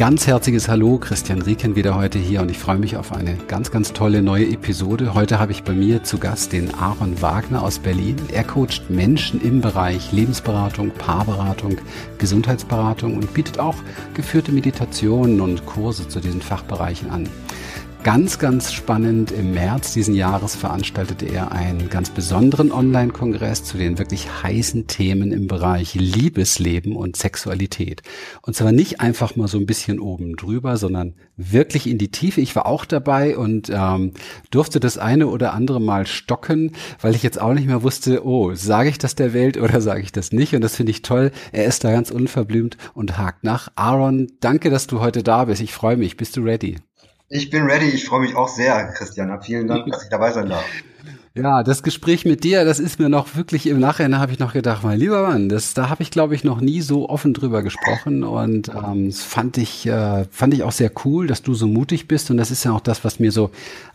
ganz herzliches Hallo, Christian Rieken wieder heute hier und ich freue mich auf eine ganz, ganz tolle neue Episode. Heute habe ich bei mir zu Gast den Aaron Wagner aus Berlin. Er coacht Menschen im Bereich Lebensberatung, Paarberatung, Gesundheitsberatung und bietet auch geführte Meditationen und Kurse zu diesen Fachbereichen an. Ganz, ganz spannend. Im März diesen Jahres veranstaltete er einen ganz besonderen Online-Kongress zu den wirklich heißen Themen im Bereich Liebesleben und Sexualität. Und zwar nicht einfach mal so ein bisschen oben drüber, sondern wirklich in die Tiefe. Ich war auch dabei und ähm, durfte das eine oder andere Mal stocken, weil ich jetzt auch nicht mehr wusste, oh, sage ich das der Welt oder sage ich das nicht? Und das finde ich toll. Er ist da ganz unverblümt und hakt nach. Aaron, danke, dass du heute da bist. Ich freue mich. Bist du ready? Ich bin ready. Ich freue mich auch sehr, Christian. Vielen Dank, dass ich dabei sein darf. Ja, das Gespräch mit dir, das ist mir noch wirklich im Nachhinein habe ich noch gedacht, mein lieber Mann, das da habe ich glaube ich noch nie so offen drüber gesprochen und ähm, das fand ich äh, fand ich auch sehr cool, dass du so mutig bist und das ist ja auch das, was mir so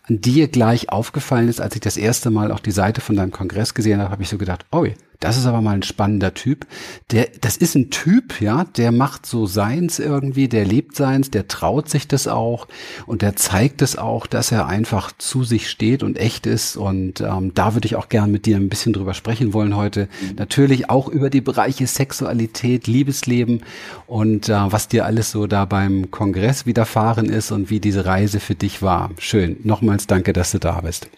an dir gleich aufgefallen ist, als ich das erste Mal auch die Seite von deinem Kongress gesehen habe, habe ich so gedacht, oh, das ist aber mal ein spannender Typ. Der, das ist ein Typ, ja, der macht so seins irgendwie, der lebt seins, der traut sich das auch und der zeigt es auch, dass er einfach zu sich steht und echt ist. Und ähm, da würde ich auch gern mit dir ein bisschen drüber sprechen wollen heute. Mhm. Natürlich auch über die Bereiche Sexualität, Liebesleben und äh, was dir alles so da beim Kongress widerfahren ist und wie diese Reise für dich war. Schön. Nochmals danke, dass du da bist.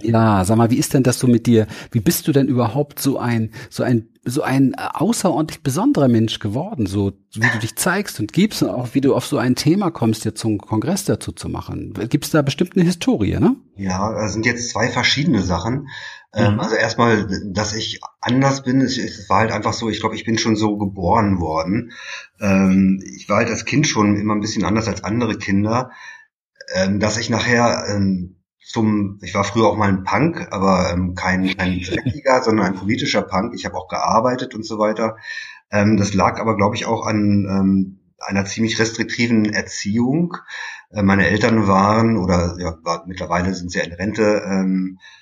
Ja, sag mal, wie ist denn das so mit dir? Wie bist du denn überhaupt so ein, so ein, so ein außerordentlich besonderer Mensch geworden? So, wie du dich zeigst und gibst und auch wie du auf so ein Thema kommst, jetzt zum Kongress dazu zu machen. Gibt es da bestimmt eine Historie, ne? Ja, das sind jetzt zwei verschiedene Sachen. Ähm, mhm. Also erstmal, dass ich anders bin, es, es war halt einfach so, ich glaube, ich bin schon so geboren worden. Ähm, ich war halt als Kind schon immer ein bisschen anders als andere Kinder, ähm, dass ich nachher, zum, ich war früher auch mal ein Punk, aber ähm, kein, kein dreckiger, sondern ein politischer Punk. Ich habe auch gearbeitet und so weiter. Ähm, das lag aber, glaube ich, auch an ähm, einer ziemlich restriktiven Erziehung. Äh, meine Eltern waren oder ja, war, mittlerweile sind sie in Rente, ähm, äh,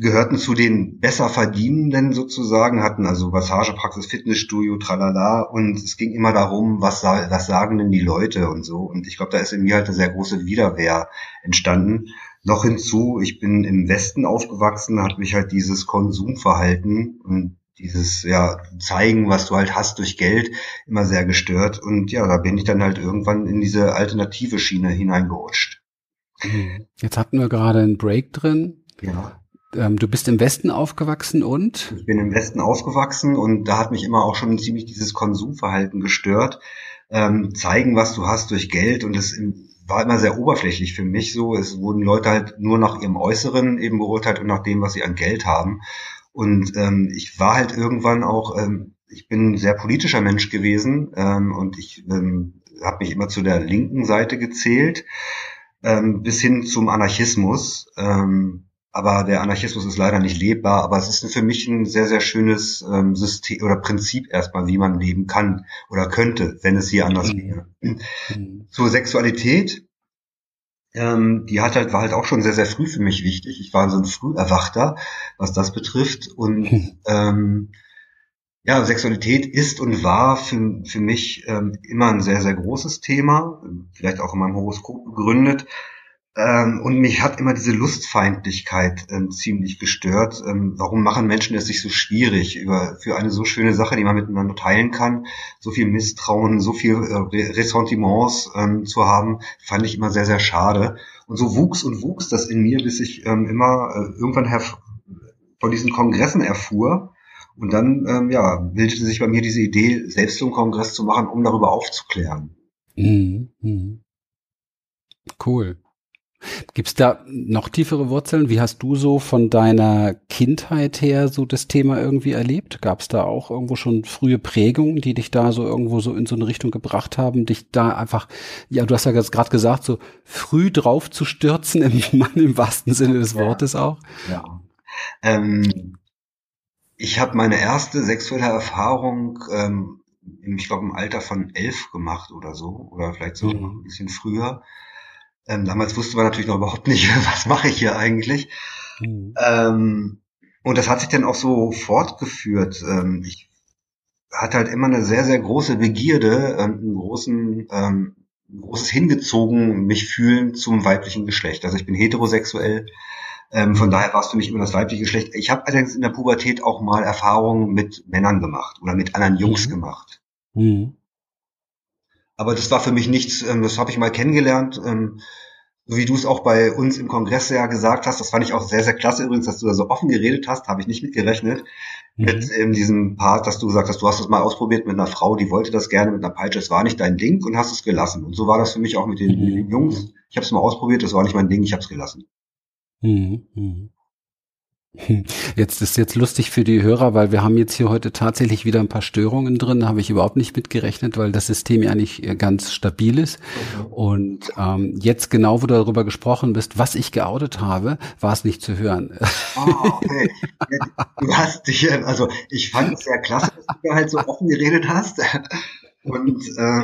gehörten zu den besser verdienenden sozusagen, hatten also Massagepraxis, Fitnessstudio, tralala und es ging immer darum, was, was sagen denn die Leute und so und ich glaube, da ist in mir halt eine sehr große Widerwehr entstanden noch hinzu, ich bin im Westen aufgewachsen, hat mich halt dieses Konsumverhalten und dieses ja zeigen, was du halt hast durch Geld, immer sehr gestört. Und ja, da bin ich dann halt irgendwann in diese alternative Schiene hineingerutscht. Jetzt hatten wir gerade einen Break drin. Ja. Ähm, du bist im Westen aufgewachsen und? Ich bin im Westen aufgewachsen und da hat mich immer auch schon ziemlich dieses Konsumverhalten gestört. Ähm, zeigen, was du hast durch Geld und das war immer sehr oberflächlich für mich so. Es wurden Leute halt nur nach ihrem Äußeren eben beurteilt und nach dem, was sie an Geld haben. Und ähm, ich war halt irgendwann auch, ähm, ich bin ein sehr politischer Mensch gewesen ähm, und ich ähm, habe mich immer zu der linken Seite gezählt, ähm, bis hin zum Anarchismus. Ähm, aber der Anarchismus ist leider nicht lebbar. Aber es ist für mich ein sehr, sehr schönes ähm, System oder Prinzip erstmal, wie man leben kann oder könnte, wenn es hier anders wäre. Mhm. Zur Sexualität, ähm, die hat halt, war halt auch schon sehr, sehr früh für mich wichtig. Ich war so ein Früherwachter, was das betrifft. Und ähm, ja, Sexualität ist und war für, für mich ähm, immer ein sehr, sehr großes Thema, vielleicht auch in meinem Horoskop begründet. Ähm, und mich hat immer diese Lustfeindlichkeit ähm, ziemlich gestört. Ähm, warum machen Menschen es sich so schwierig, über, für eine so schöne Sache, die man miteinander teilen kann, so viel Misstrauen, so viel äh, Ressentiments ähm, zu haben, fand ich immer sehr, sehr schade. Und so wuchs und wuchs das in mir, bis ich ähm, immer äh, irgendwann von diesen Kongressen erfuhr. Und dann, ähm, ja, bildete sich bei mir diese Idee, selbst so einen Kongress zu machen, um darüber aufzuklären. Mhm. Mhm. Cool. Gibt es da noch tiefere Wurzeln? Wie hast du so von deiner Kindheit her so das Thema irgendwie erlebt? Gab es da auch irgendwo schon frühe Prägungen, die dich da so irgendwo so in so eine Richtung gebracht haben, dich da einfach, ja, du hast ja gerade gesagt, so früh drauf zu stürzen, im, im wahrsten Sinne des Wortes auch? Ja. Ähm, ich habe meine erste sexuelle Erfahrung, ähm, ich glaube, im Alter von elf gemacht oder so, oder vielleicht so mhm. ein bisschen früher. Ähm, damals wusste man natürlich noch überhaupt nicht, was mache ich hier eigentlich. Mhm. Ähm, und das hat sich dann auch so fortgeführt. Ähm, ich hatte halt immer eine sehr, sehr große Begierde, ähm, einen großen, ähm, ein großes Hingezogen, mich fühlen zum weiblichen Geschlecht. Also ich bin heterosexuell. Ähm, von daher war es für mich immer das weibliche Geschlecht. Ich habe allerdings in der Pubertät auch mal Erfahrungen mit Männern gemacht oder mit anderen Jungs mhm. gemacht. Mhm. Aber das war für mich nichts, ähm, das habe ich mal kennengelernt. Ähm, so wie du es auch bei uns im Kongress ja gesagt hast, das fand ich auch sehr, sehr klasse übrigens, dass du da so offen geredet hast, habe ich nicht mitgerechnet. Mhm. Mit eben diesem Part, dass du gesagt hast, du hast das mal ausprobiert mit einer Frau, die wollte das gerne mit einer Peitsche, es war nicht dein Ding und hast es gelassen. Und so war das für mich auch mit den, mhm. Jungs. Ich habe es mal ausprobiert, das war nicht mein Ding, ich habe es gelassen. Mhm. Mhm. Jetzt ist jetzt lustig für die Hörer, weil wir haben jetzt hier heute tatsächlich wieder ein paar Störungen drin. Habe ich überhaupt nicht mitgerechnet, weil das System ja nicht äh, ganz stabil ist. Okay. Und ähm, jetzt genau, wo du darüber gesprochen bist, was ich geoutet habe, war es nicht zu hören. Ah, okay. du hast dich, also ich fand es sehr klasse, dass du halt so offen geredet hast. Und äh,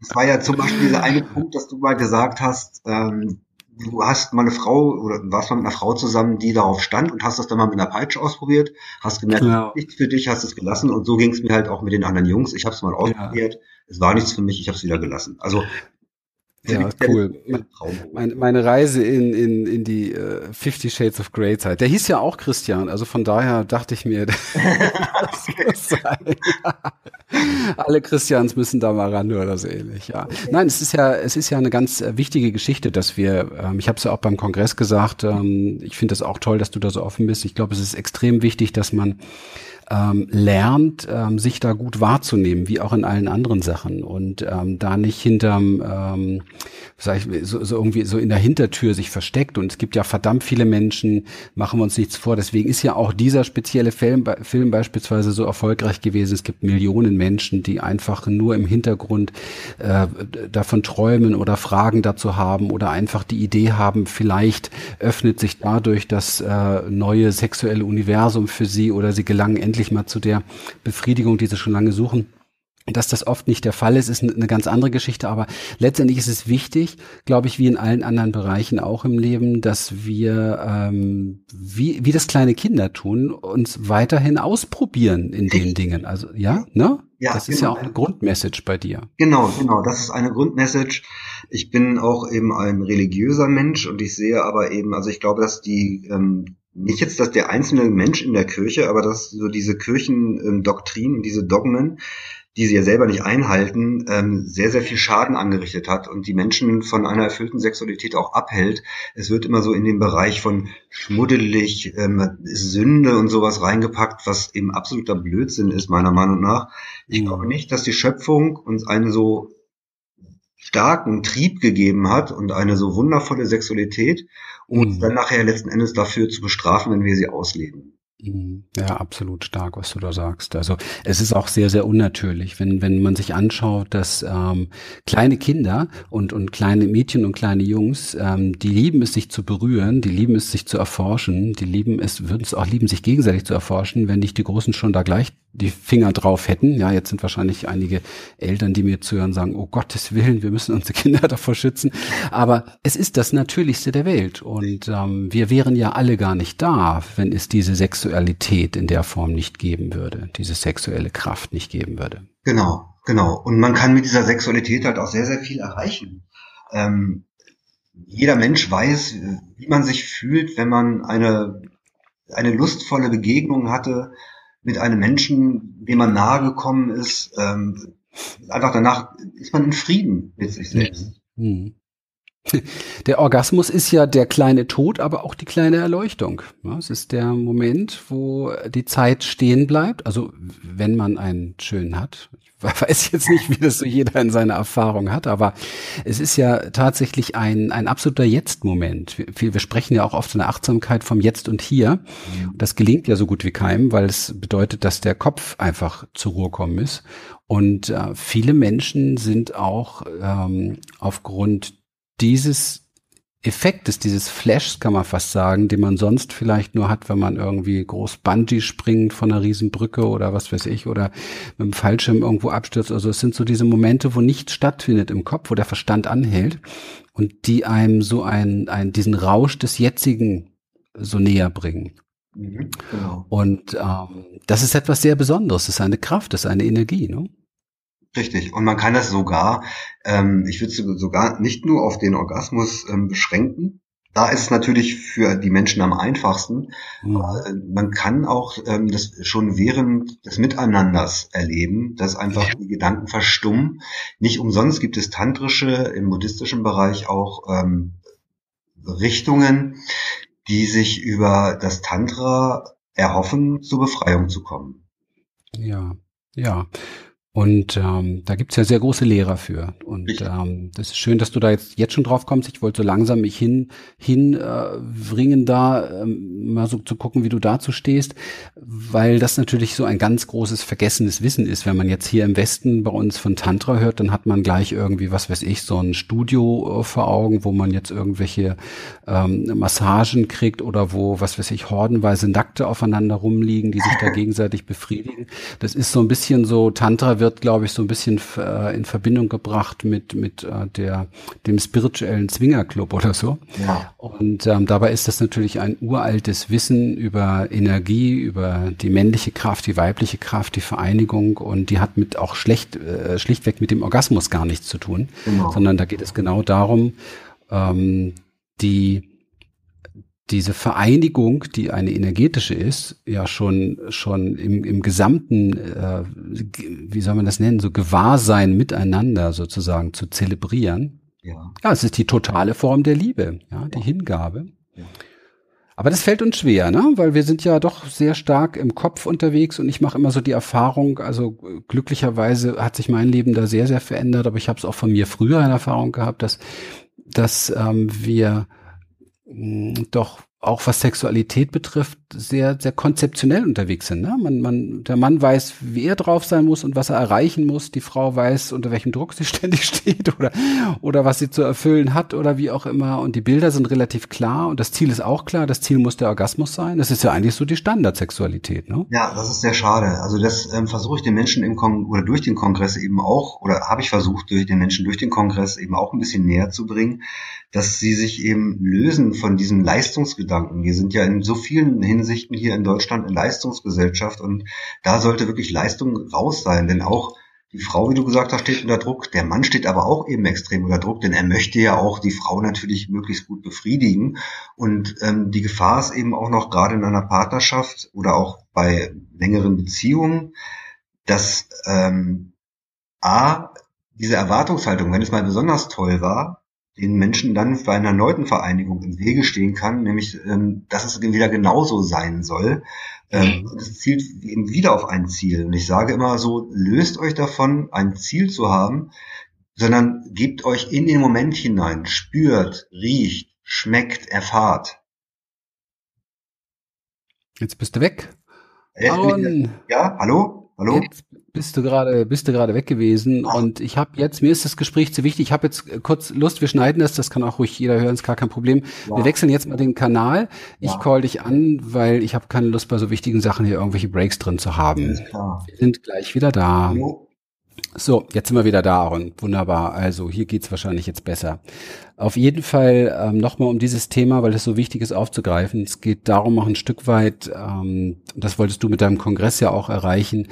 es war ja zum Beispiel dieser eine Punkt, dass du mal gesagt hast, ähm, du hast mal eine Frau oder warst mal mit einer Frau zusammen, die darauf stand und hast das dann mal mit einer Peitsche ausprobiert, hast gemerkt, ja. nichts für dich, hast es gelassen und so ging es mir halt auch mit den anderen Jungs. Ich habe es mal ausprobiert, ja. es war nichts für mich, ich habe es wieder gelassen. Also ja, cool. Meine, meine Reise in, in, in die uh, Fifty Shades of Grey Zeit. Der hieß ja auch Christian, also von daher dachte ich mir, das muss sein. Alle Christians müssen da mal ran oder so ähnlich. Ja. Nein, es ist ja, es ist ja eine ganz äh, wichtige Geschichte, dass wir, ähm, ich habe es ja auch beim Kongress gesagt, ähm, ich finde das auch toll, dass du da so offen bist. Ich glaube, es ist extrem wichtig, dass man ähm, lernt, ähm, sich da gut wahrzunehmen, wie auch in allen anderen Sachen und ähm, da nicht hinterm, ähm, sag ich, so, so irgendwie so in der Hintertür sich versteckt. Und es gibt ja verdammt viele Menschen, machen wir uns nichts vor. Deswegen ist ja auch dieser spezielle Film, Film beispielsweise so erfolgreich gewesen. Es gibt Millionen Menschen, die einfach nur im Hintergrund äh, davon träumen oder Fragen dazu haben oder einfach die Idee haben, vielleicht öffnet sich dadurch das äh, neue sexuelle Universum für sie oder sie gelangen endlich endlich mal zu der Befriedigung, die sie schon lange suchen. Dass das oft nicht der Fall ist, ist eine ganz andere Geschichte, aber letztendlich ist es wichtig, glaube ich, wie in allen anderen Bereichen auch im Leben, dass wir, ähm, wie, wie das kleine Kinder tun, uns weiterhin ausprobieren in den Dingen. Also ja, ne? Ja, das ist genau. ja auch eine Grundmessage bei dir. Genau, genau, das ist eine Grundmessage. Ich bin auch eben ein religiöser Mensch und ich sehe aber eben, also ich glaube, dass die ähm, nicht jetzt, dass der einzelne Mensch in der Kirche, aber dass so diese Kirchendoktrinen, diese Dogmen, die sie ja selber nicht einhalten, ähm, sehr, sehr viel Schaden angerichtet hat und die Menschen von einer erfüllten Sexualität auch abhält. Es wird immer so in den Bereich von schmuddelig, ähm, Sünde und sowas reingepackt, was eben absoluter Blödsinn ist, meiner Meinung nach. Ich mhm. glaube nicht, dass die Schöpfung uns eine so starken Trieb gegeben hat und eine so wundervolle Sexualität, um uns mhm. dann nachher letzten Endes dafür zu bestrafen, wenn wir sie ausleben. Mhm. Ja, absolut stark, was du da sagst. Also es ist auch sehr, sehr unnatürlich, wenn, wenn man sich anschaut, dass ähm, kleine Kinder und, und kleine Mädchen und kleine Jungs, ähm, die lieben es, sich zu berühren, die lieben es, sich zu erforschen, die lieben es, würden es auch lieben, sich gegenseitig zu erforschen, wenn nicht die Großen schon da gleich die Finger drauf hätten. Ja, jetzt sind wahrscheinlich einige Eltern, die mir zuhören, sagen, oh Gottes Willen, wir müssen unsere Kinder davor schützen. Aber es ist das Natürlichste der Welt. Und ähm, wir wären ja alle gar nicht da, wenn es diese Sexualität in der Form nicht geben würde, diese sexuelle Kraft nicht geben würde. Genau, genau. Und man kann mit dieser Sexualität halt auch sehr, sehr viel erreichen. Ähm, jeder Mensch weiß, wie man sich fühlt, wenn man eine, eine lustvolle Begegnung hatte, mit einem Menschen, dem man nahe gekommen ist, ähm, einfach danach ist man in Frieden mit sich selbst. Mhm. Der Orgasmus ist ja der kleine Tod, aber auch die kleine Erleuchtung. es ist der Moment, wo die Zeit stehen bleibt. Also wenn man einen schönen hat. Ich weiß jetzt nicht, wie das so jeder in seiner Erfahrung hat, aber es ist ja tatsächlich ein, ein absoluter Jetzt-Moment. Wir, wir sprechen ja auch oft in der Achtsamkeit vom Jetzt und Hier. Das gelingt ja so gut wie keinem, weil es bedeutet, dass der Kopf einfach zur Ruhe kommen ist. Und äh, viele Menschen sind auch ähm, aufgrund dieses Effektes, dieses Flashs kann man fast sagen, den man sonst vielleicht nur hat, wenn man irgendwie groß Bungee springt von einer Riesenbrücke oder was weiß ich oder mit dem Fallschirm irgendwo abstürzt. Also es sind so diese Momente, wo nichts stattfindet im Kopf, wo der Verstand anhält und die einem so ein, ein diesen Rausch des jetzigen so näher bringen. Mhm, genau. Und ähm, das ist etwas sehr Besonderes. Das ist eine Kraft, das ist eine Energie. Ne? Richtig. Und man kann das sogar, ähm, ich würde sogar nicht nur auf den Orgasmus ähm, beschränken. Da ist es natürlich für die Menschen am einfachsten. Mhm. Äh, man kann auch ähm, das schon während des Miteinanders erleben, dass einfach die Gedanken verstummen. Nicht umsonst gibt es tantrische, im buddhistischen Bereich auch ähm, Richtungen, die sich über das Tantra erhoffen, zur Befreiung zu kommen. Ja, ja. Und ähm, da gibt's ja sehr große Lehrer für. Und ähm, das ist schön, dass du da jetzt, jetzt schon drauf kommst. Ich wollte so langsam mich hin, hin äh, bringen, da ähm, mal so zu gucken, wie du dazu stehst, weil das natürlich so ein ganz großes vergessenes Wissen ist. Wenn man jetzt hier im Westen bei uns von Tantra hört, dann hat man gleich irgendwie, was weiß ich, so ein Studio äh, vor Augen, wo man jetzt irgendwelche ähm, Massagen kriegt oder wo, was weiß ich, hordenweise Nackte aufeinander rumliegen, die sich da gegenseitig befriedigen. Das ist so ein bisschen so Tantra wird, glaube ich, so ein bisschen äh, in Verbindung gebracht mit, mit äh, der, dem spirituellen Zwingerclub oder so. Ja. Und ähm, dabei ist das natürlich ein uraltes Wissen über Energie, über die männliche Kraft, die weibliche Kraft, die Vereinigung und die hat mit auch schlecht, äh, schlichtweg mit dem Orgasmus gar nichts zu tun, genau. sondern da geht es genau darum, ähm, die diese Vereinigung, die eine energetische ist, ja schon schon im, im gesamten, äh, wie soll man das nennen, so Gewahrsein miteinander sozusagen zu zelebrieren. Ja. ja, es ist die totale Form der Liebe, ja, die Hingabe. Ja. Aber das fällt uns schwer, ne? Weil wir sind ja doch sehr stark im Kopf unterwegs und ich mache immer so die Erfahrung, also glücklicherweise hat sich mein Leben da sehr, sehr verändert, aber ich habe es auch von mir früher in Erfahrung gehabt, dass, dass ähm, wir doch auch was Sexualität betrifft, sehr, sehr konzeptionell unterwegs sind. Ne? Man, man, der Mann weiß, wie er drauf sein muss und was er erreichen muss. Die Frau weiß, unter welchem Druck sie ständig steht oder, oder was sie zu erfüllen hat oder wie auch immer. Und die Bilder sind relativ klar und das Ziel ist auch klar. Das Ziel muss der Orgasmus sein. Das ist ja eigentlich so die Standardsexualität. Ne? Ja, das ist sehr schade. Also das ähm, versuche ich den Menschen im Kon oder durch den Kongress eben auch, oder habe ich versucht, durch den Menschen durch den Kongress eben auch ein bisschen näher zu bringen dass sie sich eben lösen von diesem Leistungsgedanken. Wir sind ja in so vielen Hinsichten hier in Deutschland eine Leistungsgesellschaft und da sollte wirklich Leistung raus sein, denn auch die Frau, wie du gesagt hast, steht unter Druck. Der Mann steht aber auch eben extrem unter Druck, denn er möchte ja auch die Frau natürlich möglichst gut befriedigen. Und ähm, die Gefahr ist eben auch noch gerade in einer Partnerschaft oder auch bei längeren Beziehungen, dass ähm, a diese Erwartungshaltung, wenn es mal besonders toll war, den Menschen dann bei einer erneuten Vereinigung im Wege stehen kann, nämlich ähm, dass es wieder genauso sein soll. Ähm, mhm. Es zielt eben wieder auf ein Ziel. Und ich sage immer so, löst euch davon, ein Ziel zu haben, sondern gebt euch in den Moment hinein, spürt, riecht, schmeckt, erfahrt. Jetzt bist du weg. ja, hallo? Hallo? Jetzt bist du gerade bist du gerade weg gewesen Ach. und ich habe jetzt mir ist das Gespräch zu wichtig. Ich habe jetzt äh, kurz Lust, wir schneiden das, das kann auch ruhig jeder hören, ist gar kein Problem. Ja. Wir wechseln jetzt mal den Kanal. Ich ja. call dich an, weil ich habe keine Lust bei so wichtigen Sachen hier irgendwelche Breaks drin zu haben. Wir sind gleich wieder da. Hallo. So, jetzt sind wir wieder da und wunderbar. Also hier geht's wahrscheinlich jetzt besser. Auf jeden Fall ähm, nochmal um dieses Thema, weil es so wichtig ist aufzugreifen. Es geht darum, auch ein Stück weit, ähm, das wolltest du mit deinem Kongress ja auch erreichen,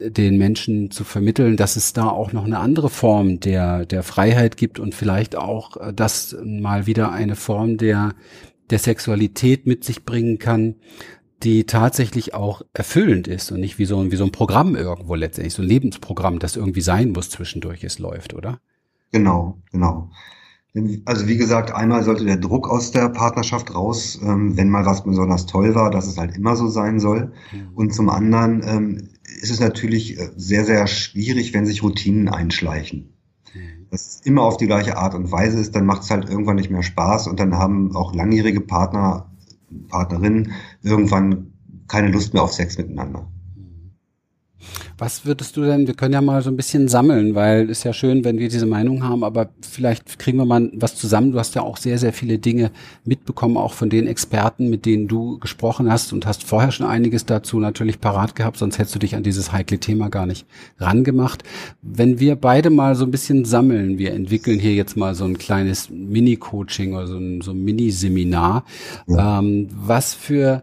den Menschen zu vermitteln, dass es da auch noch eine andere Form der, der Freiheit gibt und vielleicht auch, äh, dass mal wieder eine Form der, der Sexualität mit sich bringen kann, die tatsächlich auch erfüllend ist und nicht wie so, ein wie so ein Programm irgendwo letztendlich, so ein Lebensprogramm, das irgendwie sein muss zwischendurch es läuft, oder? Genau, genau. Also wie gesagt, einmal sollte der Druck aus der Partnerschaft raus, ähm, wenn mal was besonders toll war, dass es halt immer so sein soll. Mhm. Und zum anderen ähm, ist es natürlich äh, sehr, sehr schwierig, wenn sich Routinen einschleichen. Mhm. Dass es immer auf die gleiche Art und Weise ist, dann macht es halt irgendwann nicht mehr Spaß und dann haben auch langjährige Partner, Partnerinnen irgendwann keine Lust mehr auf Sex miteinander. Was würdest du denn, wir können ja mal so ein bisschen sammeln, weil ist ja schön, wenn wir diese Meinung haben, aber vielleicht kriegen wir mal was zusammen. Du hast ja auch sehr, sehr viele Dinge mitbekommen, auch von den Experten, mit denen du gesprochen hast und hast vorher schon einiges dazu natürlich parat gehabt, sonst hättest du dich an dieses heikle Thema gar nicht rangemacht. Wenn wir beide mal so ein bisschen sammeln, wir entwickeln hier jetzt mal so ein kleines Mini-Coaching oder so ein, so ein Mini-Seminar, ja. ähm, was für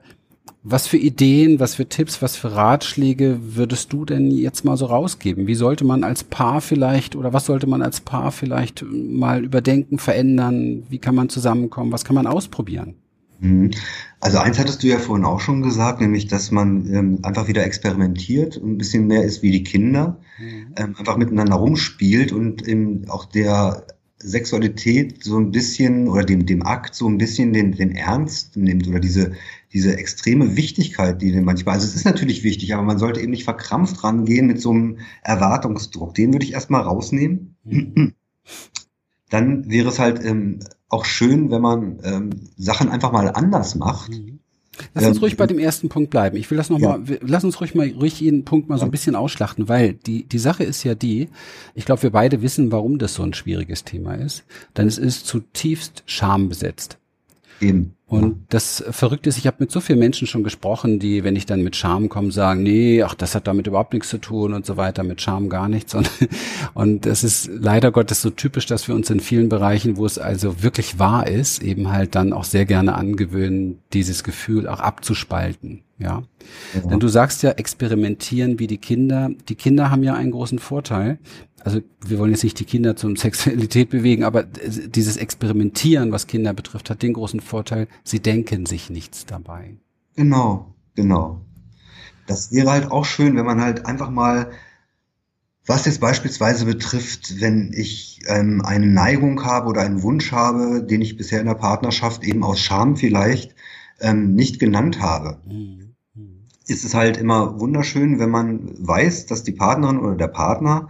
Was für Ideen, was für Tipps, was für Ratschläge würdest du denn jetzt mal so rausgeben? Wie sollte man als Paar vielleicht oder was sollte man als Paar vielleicht mal überdenken, verändern? Wie kann man zusammenkommen? Was kann man ausprobieren? Mhm. Also eins hattest du ja vorhin auch schon gesagt, nämlich, dass man ähm, einfach wieder experimentiert und ein bisschen mehr ist wie die Kinder, mhm. ähm, einfach miteinander rumspielt und eben auch der Sexualität so ein bisschen oder dem, dem Akt so ein bisschen den, den Ernst nimmt oder diese, diese extreme Wichtigkeit, die denn manchmal, also es ist natürlich wichtig, aber man sollte eben nicht verkrampft rangehen mit so einem Erwartungsdruck. Den würde ich erstmal rausnehmen. Mhm. Dann wäre es halt ähm, auch schön, wenn man ähm, Sachen einfach mal anders macht. Mhm. Lass uns ähm, ruhig bei dem ersten Punkt bleiben. Ich will das nochmal, ja. lass uns ruhig mal ruhig jeden Punkt mal so ein bisschen ausschlachten, weil die, die Sache ist ja die, ich glaube, wir beide wissen, warum das so ein schwieriges Thema ist. Denn es ist zutiefst schambesetzt. Eben. Und das Verrückte ist, ich habe mit so vielen Menschen schon gesprochen, die, wenn ich dann mit Scham komme, sagen, nee, ach, das hat damit überhaupt nichts zu tun und so weiter, mit Scham gar nichts. Und, und es ist leider Gottes so typisch, dass wir uns in vielen Bereichen, wo es also wirklich wahr ist, eben halt dann auch sehr gerne angewöhnen, dieses Gefühl auch abzuspalten. Ja. ja. Denn du sagst ja, experimentieren wie die Kinder. Die Kinder haben ja einen großen Vorteil also wir wollen jetzt nicht die Kinder zum Sexualität bewegen, aber dieses Experimentieren, was Kinder betrifft, hat den großen Vorteil, sie denken sich nichts dabei. Genau, genau. Das wäre halt auch schön, wenn man halt einfach mal, was jetzt beispielsweise betrifft, wenn ich ähm, eine Neigung habe oder einen Wunsch habe, den ich bisher in der Partnerschaft eben aus Scham vielleicht ähm, nicht genannt habe. Mhm. Ist es halt immer wunderschön, wenn man weiß, dass die Partnerin oder der Partner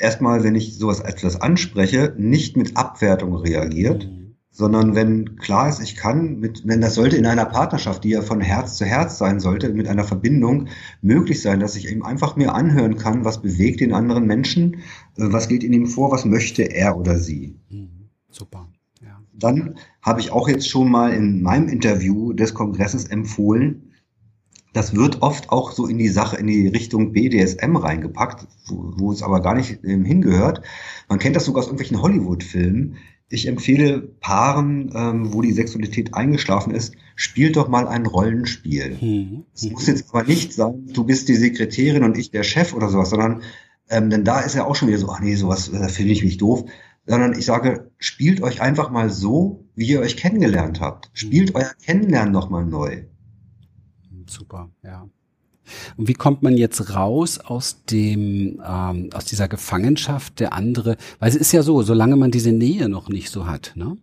erstmal, wenn ich sowas etwas anspreche, nicht mit Abwertung reagiert, mhm. sondern wenn klar ist, ich kann mit, wenn das sollte in einer Partnerschaft, die ja von Herz zu Herz sein sollte, mit einer Verbindung möglich sein, dass ich eben einfach mir anhören kann, was bewegt den anderen Menschen, äh, was geht in ihm vor, was möchte er oder sie. Mhm. Super. Ja. Dann habe ich auch jetzt schon mal in meinem Interview des Kongresses empfohlen, das wird oft auch so in die Sache, in die Richtung BDSM reingepackt, wo, wo es aber gar nicht ähm, hingehört. Man kennt das sogar aus irgendwelchen Hollywood-Filmen. Ich empfehle Paaren, ähm, wo die Sexualität eingeschlafen ist, spielt doch mal ein Rollenspiel. Mhm. Es muss jetzt aber nicht sein, du bist die Sekretärin und ich der Chef oder sowas, sondern ähm, denn da ist ja auch schon wieder so, ach nee, sowas äh, finde ich mich doof. Sondern ich sage, spielt euch einfach mal so, wie ihr euch kennengelernt habt. Spielt mhm. euer Kennenlernen nochmal neu super, ja. Und wie kommt man jetzt raus aus dem, ähm, aus dieser Gefangenschaft der andere? Weil es ist ja so, solange man diese Nähe noch nicht so hat, ne?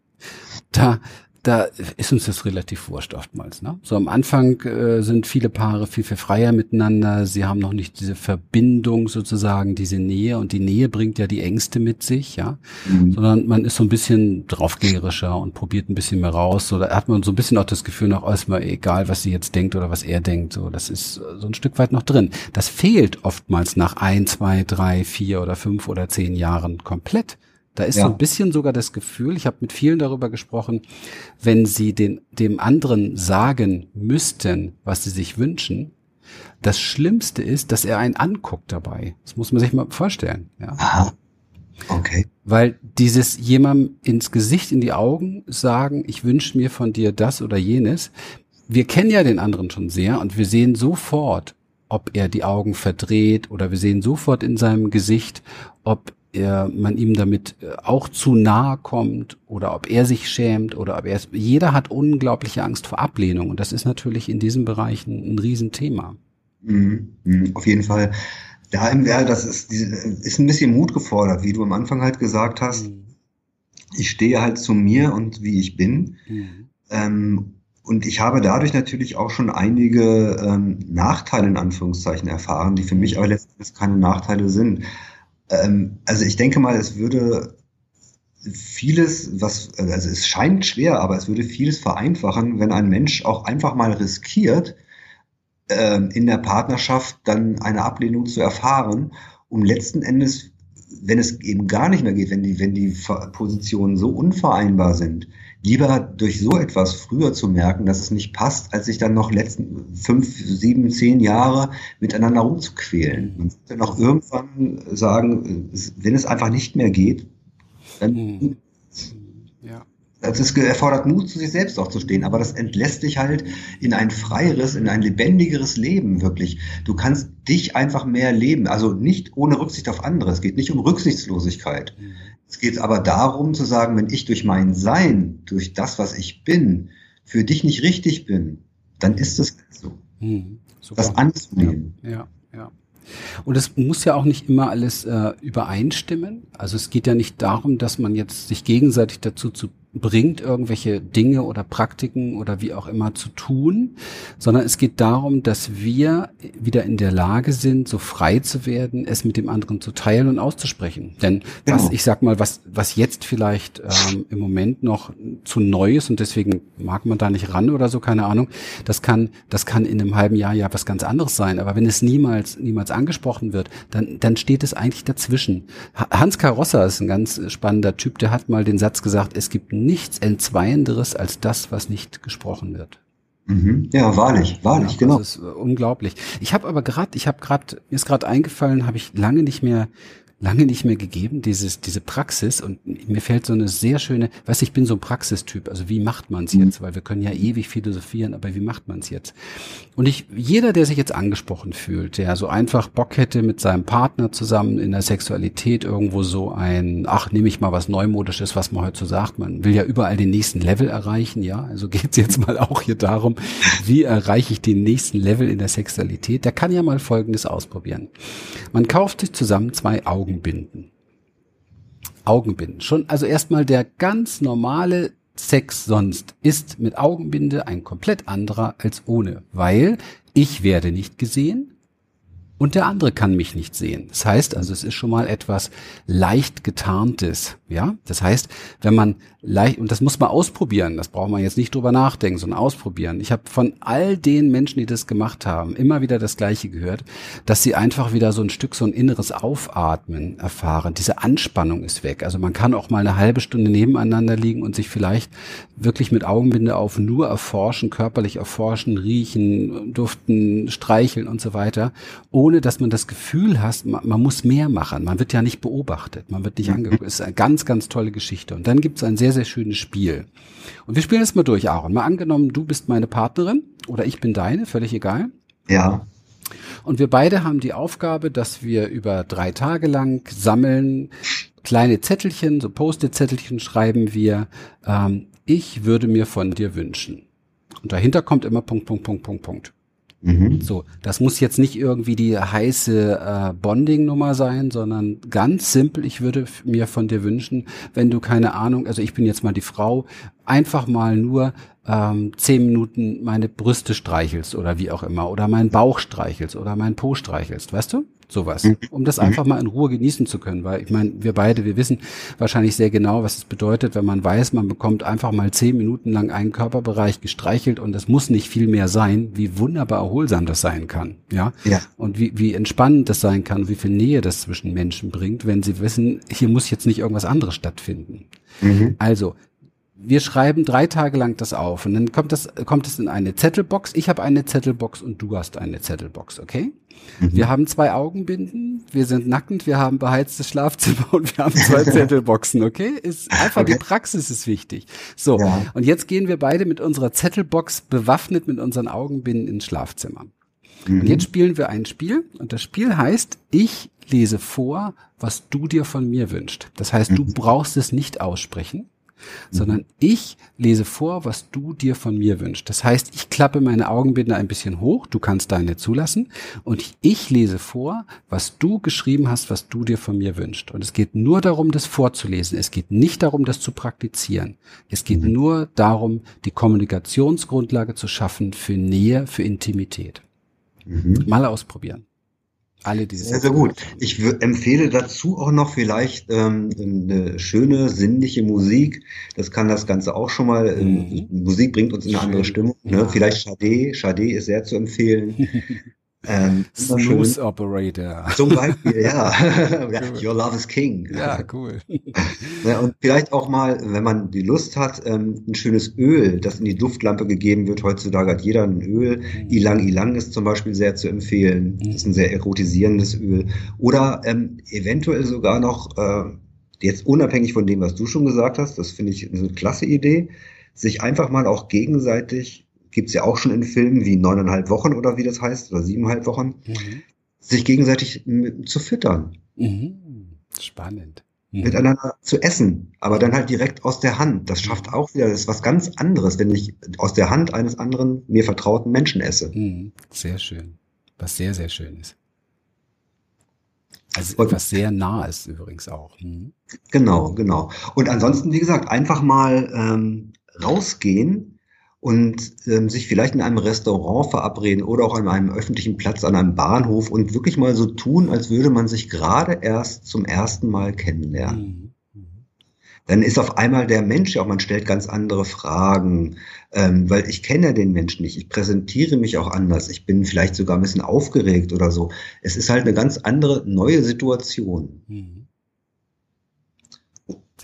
Da, da ist uns das relativ wurscht oftmals. Ne? So am Anfang äh, sind viele Paare viel, viel freier miteinander. Sie haben noch nicht diese Verbindung sozusagen, diese Nähe. Und die Nähe bringt ja die Ängste mit sich, ja. Mhm. Sondern man ist so ein bisschen draufgängerischer und probiert ein bisschen mehr raus. Oder hat man so ein bisschen auch das Gefühl noch, oh, ist mal egal, was sie jetzt denkt oder was er denkt. So, das ist so ein Stück weit noch drin. Das fehlt oftmals nach ein, zwei, drei, vier oder fünf oder zehn Jahren komplett. Da ist ja. so ein bisschen sogar das Gefühl, ich habe mit vielen darüber gesprochen, wenn sie den, dem anderen sagen müssten, was sie sich wünschen, das Schlimmste ist, dass er einen anguckt dabei. Das muss man sich mal vorstellen. Ja. Aha. Okay. Weil dieses jemandem ins Gesicht, in die Augen sagen, ich wünsche mir von dir das oder jenes. Wir kennen ja den anderen schon sehr und wir sehen sofort, ob er die Augen verdreht oder wir sehen sofort in seinem Gesicht, ob er, man ihm damit äh, auch zu nahe kommt oder ob er sich schämt oder ob er es, jeder hat unglaubliche Angst vor Ablehnung und das ist natürlich in diesem Bereich ein, Riesenthema. Mhm, mhm, auf jeden Fall. Da im Werk, das ist, ist ein bisschen Mut gefordert, wie du am Anfang halt gesagt hast. Mhm. Ich stehe halt zu mir und wie ich bin. Mhm. Ähm, und ich habe dadurch natürlich auch schon einige ähm, Nachteile in Anführungszeichen erfahren, die für mich aber letztendlich keine Nachteile sind. Ähm, also ich denke mal, es würde vieles, was, also es scheint schwer, aber es würde vieles vereinfachen, wenn ein Mensch auch einfach mal riskiert, ähm, in der Partnerschaft dann eine Ablehnung zu erfahren, um letzten Endes, wenn es eben gar nicht mehr geht, wenn die, wenn die Positionen so unvereinbar sind, lieber durch so etwas früher zu merken, dass es nicht passt, als sich dann noch letzten fünf, sieben, zehn Jahre miteinander rumzuquälen. Man sollte noch irgendwann sagen, wenn es einfach nicht mehr geht, dann, ja. Also es erfordert Mut, zu sich selbst auch zu stehen, aber das entlässt dich halt in ein freieres, in ein lebendigeres Leben, wirklich. Du kannst dich einfach mehr leben, also nicht ohne Rücksicht auf andere. Es geht nicht um Rücksichtslosigkeit. Es geht aber darum zu sagen, wenn ich durch mein Sein, durch das, was ich bin, für dich nicht richtig bin, dann ist es so. Mhm. Das anzunehmen. Ja, ja, ja. Und es muss ja auch nicht immer alles äh, übereinstimmen. Also es geht ja nicht darum, dass man jetzt sich gegenseitig dazu zu bringt, irgendwelche Dinge oder Praktiken oder wie auch immer zu tun, sondern es geht darum, dass wir wieder in der Lage sind, so frei zu werden, es mit dem anderen zu teilen und auszusprechen. Denn genau. was, ich sag mal, was, was jetzt vielleicht ähm, im Moment noch zu neu ist und deswegen mag man da nicht ran oder so, keine Ahnung, das kann, das kann in einem halben Jahr ja was ganz anderes sein. Aber wenn es niemals, niemals angesprochen wird, dann, dann steht es eigentlich dazwischen. Hans Carosser ist ein ganz spannender Typ, der hat mal den Satz gesagt, es gibt nichts Entzweienderes als das, was nicht gesprochen wird. Mhm. Ja, wahrlich, wahrlich, ja, genau. Das ist unglaublich. Ich habe aber gerade, ich habe gerade, mir ist gerade eingefallen, habe ich lange nicht mehr lange nicht mehr gegeben, dieses, diese Praxis. Und mir fällt so eine sehr schöne, weiß ich bin so ein Praxistyp. Also wie macht man es mhm. jetzt? Weil wir können ja ewig philosophieren, aber wie macht man es jetzt? Und ich, jeder, der sich jetzt angesprochen fühlt, der so einfach Bock hätte, mit seinem Partner zusammen in der Sexualität irgendwo so ein, ach, nehme ich mal was Neumodisches, was man heute so sagt. Man will ja überall den nächsten Level erreichen, ja. Also geht's jetzt mal auch hier darum, wie erreiche ich den nächsten Level in der Sexualität? Der kann ja mal Folgendes ausprobieren. Man kauft sich zusammen zwei Augen Augenbinden. Augenbinden. Schon, also erstmal der ganz normale Sex sonst ist mit Augenbinde ein komplett anderer als ohne, weil ich werde nicht gesehen, und der andere kann mich nicht sehen. Das heißt also, es ist schon mal etwas leicht getarntes, ja? Das heißt, wenn man leicht, und das muss man ausprobieren, das braucht man jetzt nicht drüber nachdenken, sondern ausprobieren. Ich habe von all den Menschen, die das gemacht haben, immer wieder das Gleiche gehört, dass sie einfach wieder so ein Stück so ein inneres Aufatmen erfahren. Diese Anspannung ist weg. Also man kann auch mal eine halbe Stunde nebeneinander liegen und sich vielleicht wirklich mit Augenbinde auf nur erforschen, körperlich erforschen, riechen, duften, streicheln und so weiter, ohne dass man das Gefühl hat, man, man muss mehr machen. Man wird ja nicht beobachtet, man wird nicht mhm. angeguckt. Es ist eine ganz, ganz tolle Geschichte. Und dann gibt es ein sehr, sehr schönes Spiel. Und wir spielen es mal durch, Aaron. Mal angenommen, du bist meine Partnerin oder ich bin deine, völlig egal. Ja. Und wir beide haben die Aufgabe, dass wir über drei Tage lang sammeln, kleine Zettelchen, so Post-it-Zettelchen schreiben wir, ähm, ich würde mir von dir wünschen. Und dahinter kommt immer Punkt, Punkt, Punkt, Punkt, Punkt. Mhm. So, das muss jetzt nicht irgendwie die heiße äh, Bonding-Nummer sein, sondern ganz simpel. Ich würde mir von dir wünschen, wenn du keine Ahnung, also ich bin jetzt mal die Frau, einfach mal nur ähm, zehn Minuten meine Brüste streichelst oder wie auch immer oder meinen Bauch streichelst oder meinen Po streichelst, weißt du? Sowas. Mhm. Um das einfach mhm. mal in Ruhe genießen zu können, weil ich meine, wir beide, wir wissen wahrscheinlich sehr genau, was es bedeutet, wenn man weiß, man bekommt einfach mal zehn Minuten lang einen Körperbereich gestreichelt und es muss nicht viel mehr sein, wie wunderbar erholsam das sein kann, ja? ja. Und wie, wie entspannend das sein kann, wie viel Nähe das zwischen Menschen bringt, wenn sie wissen, hier muss jetzt nicht irgendwas anderes stattfinden. Mhm. Also, wir schreiben drei Tage lang das auf und dann kommt das kommt es in eine Zettelbox. Ich habe eine Zettelbox und du hast eine Zettelbox, okay? Mhm. Wir haben zwei Augenbinden, wir sind nackend, wir haben beheiztes Schlafzimmer und wir haben zwei Zettelboxen, okay? Ist einfach okay. die Praxis ist wichtig. So, ja. und jetzt gehen wir beide mit unserer Zettelbox bewaffnet mit unseren Augenbinden ins Schlafzimmer. Mhm. Und jetzt spielen wir ein Spiel und das Spiel heißt, ich lese vor, was du dir von mir wünschst. Das heißt, du mhm. brauchst es nicht aussprechen sondern ich lese vor, was du dir von mir wünschst. Das heißt, ich klappe meine Augenbinde ein bisschen hoch, du kannst deine zulassen und ich lese vor, was du geschrieben hast, was du dir von mir wünschst. Und es geht nur darum, das vorzulesen. Es geht nicht darum, das zu praktizieren. Es geht mhm. nur darum, die Kommunikationsgrundlage zu schaffen für Nähe, für Intimität. Mhm. Mal ausprobieren. Alle diese sehr, sehr gut. Ich empfehle dazu auch noch vielleicht ähm, eine schöne sinnliche Musik. Das kann das Ganze auch schon mal. Ähm, mhm. Musik bringt uns in eine andere Stimmung. Ne? Ja. Vielleicht Chade. Chade ist sehr zu empfehlen. Ähm, Smooth Operator. Zum Beispiel, ja. Your love is king. Ja, cool. ja, und vielleicht auch mal, wenn man die Lust hat, ähm, ein schönes Öl, das in die Duftlampe gegeben wird. Heutzutage hat jeder ein Öl. Mhm. Ilang Ilang ist zum Beispiel sehr zu empfehlen. Mhm. Das ist ein sehr erotisierendes Öl. Oder ähm, eventuell sogar noch äh, jetzt unabhängig von dem, was du schon gesagt hast, das finde ich eine klasse Idee, sich einfach mal auch gegenseitig, gibt's ja auch schon in Filmen wie neuneinhalb Wochen oder wie das heißt, oder siebeneinhalb Wochen, mhm. sich gegenseitig zu füttern. Mhm. Spannend. Mhm. Miteinander zu essen, aber dann halt direkt aus der Hand. Das schafft auch wieder, das ist was ganz anderes, wenn ich aus der Hand eines anderen mir vertrauten Menschen esse. Mhm. Sehr schön. Was sehr, sehr schön ist. Also und, etwas sehr nah ist übrigens auch. Mhm. Genau, genau. Und ansonsten, wie gesagt, einfach mal ähm, rausgehen und ähm, sich vielleicht in einem Restaurant verabreden oder auch an einem öffentlichen Platz, an einem Bahnhof und wirklich mal so tun, als würde man sich gerade erst zum ersten Mal kennenlernen. Mhm dann ist auf einmal der Mensch ja auch, man stellt ganz andere Fragen, ähm, weil ich kenne den Menschen nicht, ich präsentiere mich auch anders, ich bin vielleicht sogar ein bisschen aufgeregt oder so. Es ist halt eine ganz andere, neue Situation. Mhm.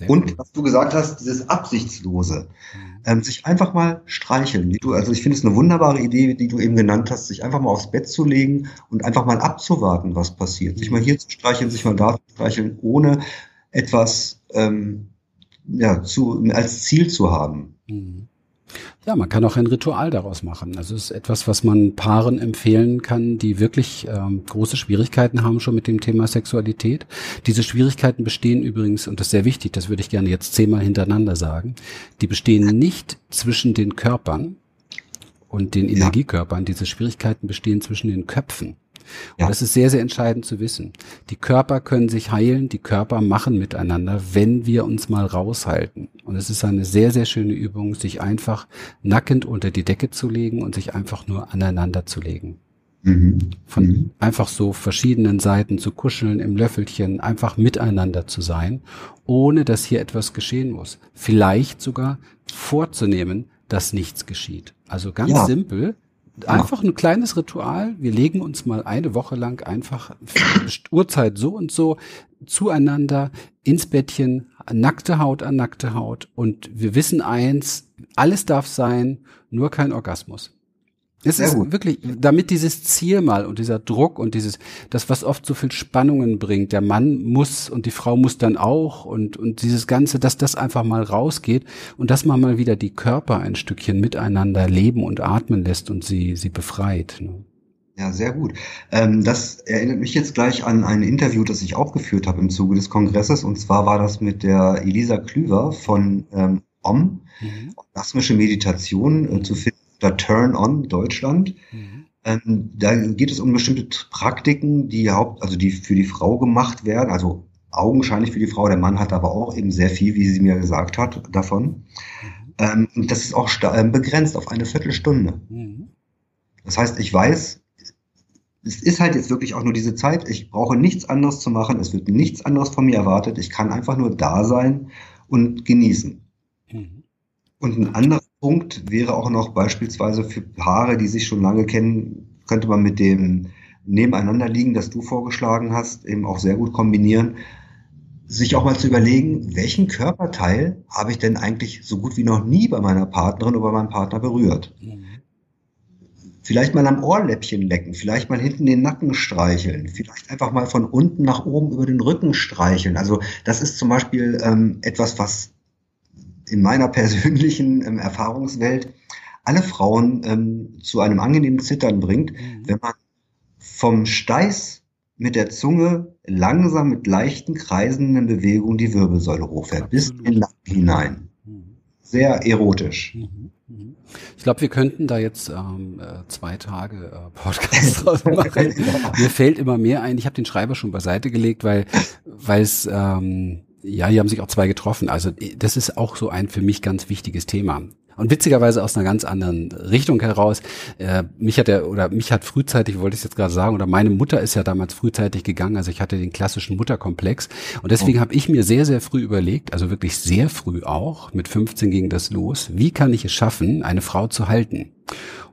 Und was du gesagt hast, dieses Absichtslose, mhm. ähm, sich einfach mal streicheln. Wie du, also ich finde es eine wunderbare Idee, die du eben genannt hast, sich einfach mal aufs Bett zu legen und einfach mal abzuwarten, was passiert. Sich mal hier zu streicheln, sich mal da zu streicheln, ohne etwas ähm, ja, zu, als Ziel zu haben. Mhm. Ja, man kann auch ein Ritual daraus machen. Also es ist etwas, was man Paaren empfehlen kann, die wirklich ähm, große Schwierigkeiten haben schon mit dem Thema Sexualität. Diese Schwierigkeiten bestehen übrigens, und das ist sehr wichtig, das würde ich gerne jetzt zehnmal hintereinander sagen, die bestehen nicht zwischen den Körpern und den Energiekörpern. Diese Schwierigkeiten bestehen zwischen den Köpfen. Und ja. das ist sehr, sehr entscheidend zu wissen. Die Körper können sich heilen, die Körper machen miteinander, wenn wir uns mal raushalten. Und es ist eine sehr, sehr schöne Übung, sich einfach nackend unter die Decke zu legen und sich einfach nur aneinander zu legen. Mhm. Von mhm. einfach so verschiedenen Seiten zu kuscheln im Löffelchen, einfach miteinander zu sein, ohne dass hier etwas geschehen muss. Vielleicht sogar vorzunehmen, dass nichts geschieht. Also ganz ja. simpel, Einfach ein kleines Ritual. Wir legen uns mal eine Woche lang einfach Uhrzeit so und so zueinander ins Bettchen, nackte Haut an nackte Haut. Und wir wissen eins, alles darf sein, nur kein Orgasmus. Es Sehr ist gut. wirklich, damit dieses Ziel mal und dieser Druck und dieses, das, was oft so viel Spannungen bringt, der Mann muss und die Frau muss dann auch und, und dieses Ganze, dass das einfach mal rausgeht und dass man mal wieder die Körper ein Stückchen miteinander leben und atmen lässt und sie, sie befreit. Ne? Ja, sehr gut. Ähm, das erinnert mich jetzt gleich an ein Interview, das ich auch geführt habe im Zuge des Kongresses. Und zwar war das mit der Elisa Klüver von ähm, OM, mhm. Orgasmische Meditation äh, zu finden oder Turn On Deutschland. Mhm. Ähm, da geht es um bestimmte Praktiken, die haupt, also die für die Frau gemacht werden, also augenscheinlich für die Frau. Der Mann hat aber auch eben sehr viel, wie sie mir gesagt hat, davon. Mhm. Ähm, und das ist auch ähm, begrenzt auf eine Viertelstunde. Mhm. Das heißt, ich weiß, es ist halt jetzt wirklich auch nur diese Zeit. Ich brauche nichts anderes zu machen. Es wird nichts anderes von mir erwartet. Ich kann einfach nur da sein und genießen. Mhm. Und ein anderer Punkt wäre auch noch beispielsweise für Paare, die sich schon lange kennen, könnte man mit dem Nebeneinanderliegen, das du vorgeschlagen hast, eben auch sehr gut kombinieren, sich auch mal zu überlegen, welchen Körperteil habe ich denn eigentlich so gut wie noch nie bei meiner Partnerin oder bei meinem Partner berührt. Vielleicht mal am Ohrläppchen lecken, vielleicht mal hinten den Nacken streicheln, vielleicht einfach mal von unten nach oben über den Rücken streicheln. Also das ist zum Beispiel ähm, etwas, was in meiner persönlichen ähm, Erfahrungswelt alle Frauen ähm, zu einem angenehmen Zittern bringt, mhm. wenn man vom Steiß mit der Zunge langsam mit leichten kreisenden Bewegungen die Wirbelsäule hochfährt, bis in den Nacken hinein. Mhm. Sehr erotisch. Mhm. mhm. Ich glaube, wir könnten da jetzt ähm, äh, zwei Tage äh, Podcast draus machen. Mir fällt immer mehr ein. Ich habe den Schreiber schon beiseite gelegt, weil weil es ähm, ja, hier haben sich auch zwei getroffen. Also das ist auch so ein für mich ganz wichtiges Thema. Und witzigerweise aus einer ganz anderen Richtung heraus. Äh, mich hat er oder mich hat frühzeitig, wollte ich jetzt gerade sagen, oder meine Mutter ist ja damals frühzeitig gegangen. Also ich hatte den klassischen Mutterkomplex und deswegen oh. habe ich mir sehr sehr früh überlegt, also wirklich sehr früh auch. Mit 15 ging das los. Wie kann ich es schaffen, eine Frau zu halten?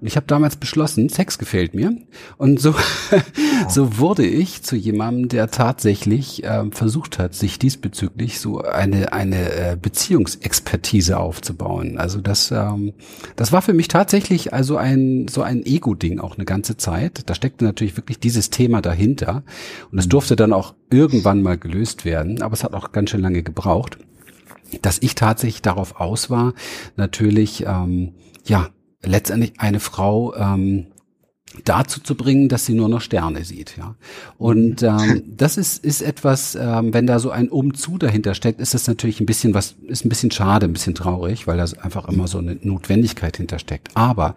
Und ich habe damals beschlossen, Sex gefällt mir. Und so, so wurde ich zu jemandem, der tatsächlich ähm, versucht hat, sich diesbezüglich so eine, eine äh, Beziehungsexpertise aufzubauen. Also das, ähm, das war für mich tatsächlich also ein, so ein Ego-Ding auch eine ganze Zeit. Da steckte natürlich wirklich dieses Thema dahinter. Und es durfte dann auch irgendwann mal gelöst werden. Aber es hat auch ganz schön lange gebraucht dass ich tatsächlich darauf aus war, natürlich ähm, ja letztendlich eine Frau ähm, dazu zu bringen, dass sie nur noch Sterne sieht, ja. Und ähm, das ist ist etwas, ähm, wenn da so ein Umzu dahinter steckt, ist das natürlich ein bisschen was, ist ein bisschen schade, ein bisschen traurig, weil da einfach immer so eine Notwendigkeit hintersteckt. Aber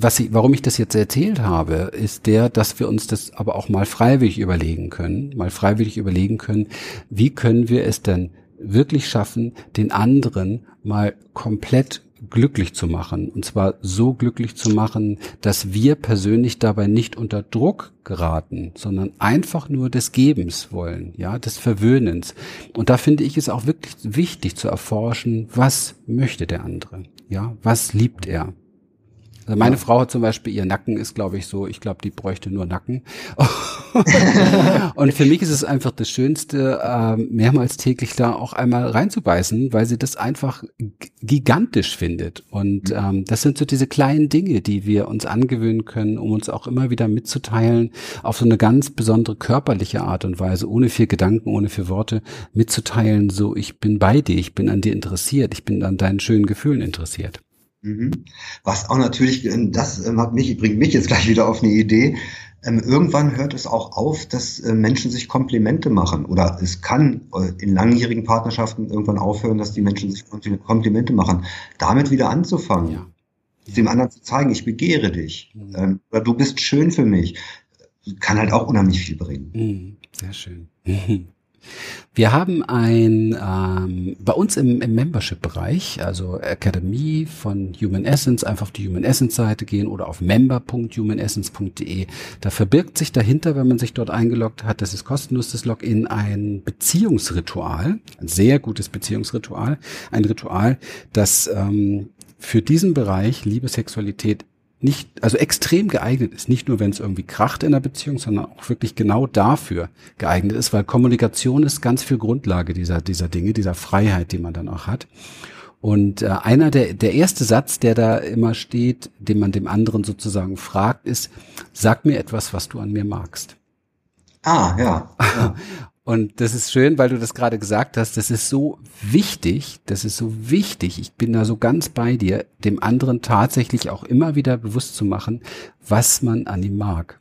was ich, warum ich das jetzt erzählt habe, ist der, dass wir uns das aber auch mal freiwillig überlegen können, mal freiwillig überlegen können, wie können wir es denn wirklich schaffen, den anderen mal komplett glücklich zu machen. Und zwar so glücklich zu machen, dass wir persönlich dabei nicht unter Druck geraten, sondern einfach nur des Gebens wollen, ja, des Verwöhnens. Und da finde ich es auch wirklich wichtig zu erforschen, was möchte der andere? Ja, was liebt er? Also meine ja. Frau hat zum Beispiel, ihr Nacken ist, glaube ich, so, ich glaube, die bräuchte nur Nacken. und für mich ist es einfach das Schönste, äh, mehrmals täglich da auch einmal reinzubeißen, weil sie das einfach gigantisch findet. Und mhm. ähm, das sind so diese kleinen Dinge, die wir uns angewöhnen können, um uns auch immer wieder mitzuteilen, auf so eine ganz besondere körperliche Art und Weise, ohne viel Gedanken, ohne viel Worte, mitzuteilen, so ich bin bei dir, ich bin an dir interessiert, ich bin an deinen schönen Gefühlen interessiert. Mhm. Was auch natürlich, äh, das ähm, hat mich, bringt mich jetzt gleich wieder auf eine Idee. Ähm, irgendwann hört es auch auf, dass äh, Menschen sich Komplimente machen. Oder es kann äh, in langjährigen Partnerschaften irgendwann aufhören, dass die Menschen sich Komplimente machen. Damit wieder anzufangen. Ja. Dem anderen zu zeigen, ich begehre dich. Mhm. Ähm, oder du bist schön für mich. Kann halt auch unheimlich viel bringen. Mhm. Sehr schön. Wir haben ein, ähm, bei uns im, im Membership-Bereich, also Akademie von Human Essence, einfach auf die Human Essence-Seite gehen oder auf member.humanessence.de. Da verbirgt sich dahinter, wenn man sich dort eingeloggt hat, das ist kostenlos das Login, ein Beziehungsritual, ein sehr gutes Beziehungsritual, ein Ritual, das ähm, für diesen Bereich Liebe, Sexualität nicht, also extrem geeignet ist, nicht nur wenn es irgendwie kracht in der Beziehung, sondern auch wirklich genau dafür geeignet ist, weil Kommunikation ist ganz viel Grundlage dieser, dieser Dinge, dieser Freiheit, die man dann auch hat. Und äh, einer der, der erste Satz, der da immer steht, den man dem anderen sozusagen fragt, ist, sag mir etwas, was du an mir magst. Ah, ja. ja. Und das ist schön, weil du das gerade gesagt hast. Das ist so wichtig. Das ist so wichtig. Ich bin da so ganz bei dir, dem anderen tatsächlich auch immer wieder bewusst zu machen, was man an ihm mag.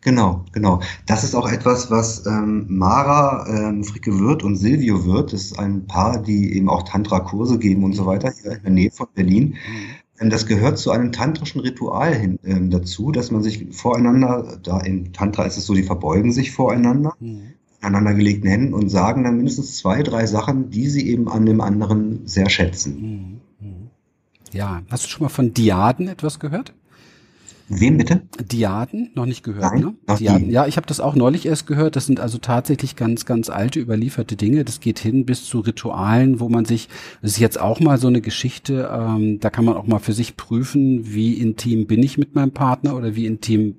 Genau, genau. Das ist auch etwas, was ähm, Mara, ähm, Fricke Wirth und Silvio Wirth, das ist ein Paar, die eben auch Tantra-Kurse geben und so weiter, hier in der Nähe von Berlin. Mhm. Ähm, das gehört zu einem tantrischen Ritual hin, ähm, dazu, dass man sich voreinander, da im Tantra ist es so, die verbeugen sich voreinander. Mhm aneinandergelegten Händen und sagen dann mindestens zwei, drei Sachen, die sie eben an dem anderen sehr schätzen. Mhm. Mhm. Ja, hast du schon mal von Diaden etwas gehört? Wem bitte? Diaden, noch nicht gehört, Nein, ne? Diaden. Ja, ich habe das auch neulich erst gehört. Das sind also tatsächlich ganz, ganz alte, überlieferte Dinge. Das geht hin bis zu Ritualen, wo man sich, das ist jetzt auch mal so eine Geschichte, ähm, da kann man auch mal für sich prüfen, wie intim bin ich mit meinem Partner oder wie intim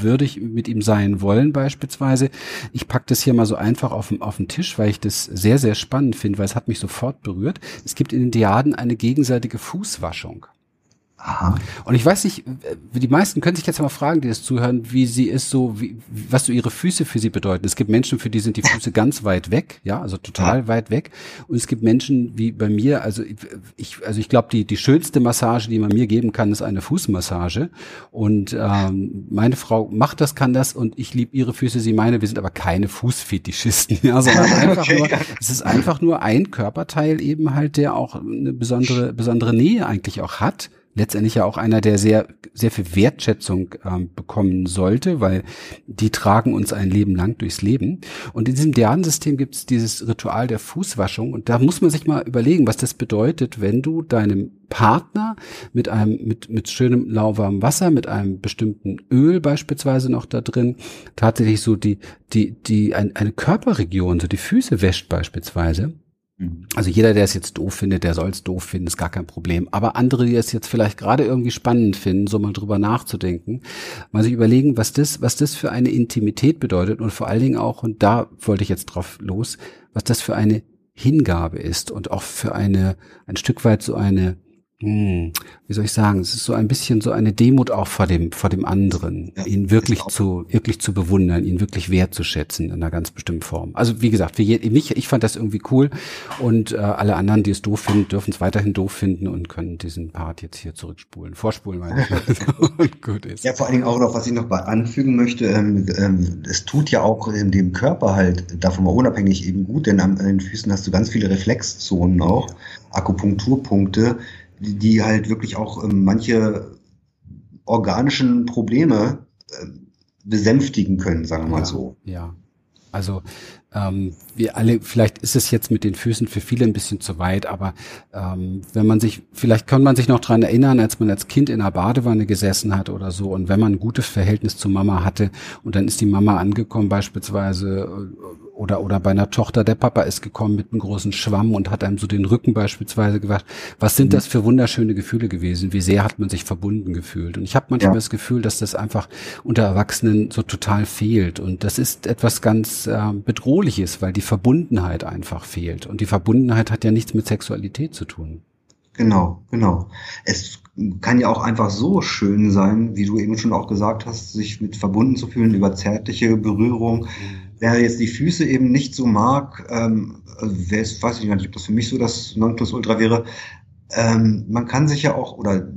würde ich mit ihm sein wollen beispielsweise. Ich pack das hier mal so einfach auf, auf den Tisch, weil ich das sehr, sehr spannend finde, weil es hat mich sofort berührt. Es gibt in den Diaden eine gegenseitige Fußwaschung. Aha. Und ich weiß nicht, die meisten können sich jetzt mal fragen, die das zuhören, wie sie ist so, wie, was so ihre Füße für sie bedeuten. Es gibt Menschen, für die sind die Füße ganz weit weg, ja, also total ja. weit weg. Und es gibt Menschen wie bei mir, also ich, also ich glaube, die, die schönste Massage, die man mir geben kann, ist eine Fußmassage. Und ähm, meine Frau macht das, kann das und ich liebe ihre Füße, sie meine, wir sind aber keine Fußfetischisten, ja, sondern einfach okay. nur, es ist einfach nur ein Körperteil eben halt, der auch eine besondere, besondere Nähe eigentlich auch hat letztendlich ja auch einer, der sehr, sehr viel Wertschätzung ähm, bekommen sollte, weil die tragen uns ein Leben lang durchs Leben. Und in diesem Diadensystem gibt es dieses Ritual der Fußwaschung. Und da muss man sich mal überlegen, was das bedeutet, wenn du deinem Partner mit einem, mit, mit schönem lauwarmem Wasser, mit einem bestimmten Öl beispielsweise noch da drin, tatsächlich so die, die, die, ein, eine Körperregion, so die Füße wäscht beispielsweise. Also jeder, der es jetzt doof findet, der soll es doof finden, ist gar kein Problem. Aber andere, die es jetzt vielleicht gerade irgendwie spannend finden, so mal drüber nachzudenken, mal sich überlegen, was das, was das für eine Intimität bedeutet und vor allen Dingen auch, und da wollte ich jetzt drauf los, was das für eine Hingabe ist und auch für eine, ein Stück weit so eine, wie soll ich sagen, es ist so ein bisschen so eine Demut auch vor dem, vor dem anderen, ja, ihn wirklich zu, wirklich zu bewundern, ihn wirklich wertzuschätzen in einer ganz bestimmten Form. Also wie gesagt, für mich, ich fand das irgendwie cool und äh, alle anderen, die es doof finden, dürfen es weiterhin doof finden und können diesen Part jetzt hier zurückspulen, vorspulen, meine ich. und gut ist. Ja, vor allen Dingen auch noch, was ich noch anfügen möchte, ähm, ähm, es tut ja auch in dem Körper halt davon mal unabhängig eben gut, denn an den Füßen hast du ganz viele Reflexzonen auch, Akupunkturpunkte, die halt wirklich auch ähm, manche organischen Probleme äh, besänftigen können, sagen wir mal ja, so. Ja. Also ähm, wir alle, vielleicht ist es jetzt mit den Füßen für viele ein bisschen zu weit, aber ähm, wenn man sich, vielleicht kann man sich noch dran erinnern, als man als Kind in einer Badewanne gesessen hat oder so und wenn man ein gutes Verhältnis zu Mama hatte und dann ist die Mama angekommen beispielsweise oder, oder bei einer Tochter, der Papa ist gekommen mit einem großen Schwamm und hat einem so den Rücken beispielsweise gemacht. Was sind mhm. das für wunderschöne Gefühle gewesen? Wie sehr hat man sich verbunden gefühlt? Und ich habe manchmal ja. das Gefühl, dass das einfach unter Erwachsenen so total fehlt. Und das ist etwas ganz äh, Bedrohliches, weil die Verbundenheit einfach fehlt. Und die Verbundenheit hat ja nichts mit Sexualität zu tun. Genau, genau. Es kann ja auch einfach so schön sein, wie du eben schon auch gesagt hast, sich mit verbunden zu fühlen über zärtliche Berührung. Mhm wer jetzt die Füße eben nicht so mag, ähm, wer ist, weiß ich nicht, ob das für mich so das Nonplusultra wäre, ähm, man kann sich ja auch oder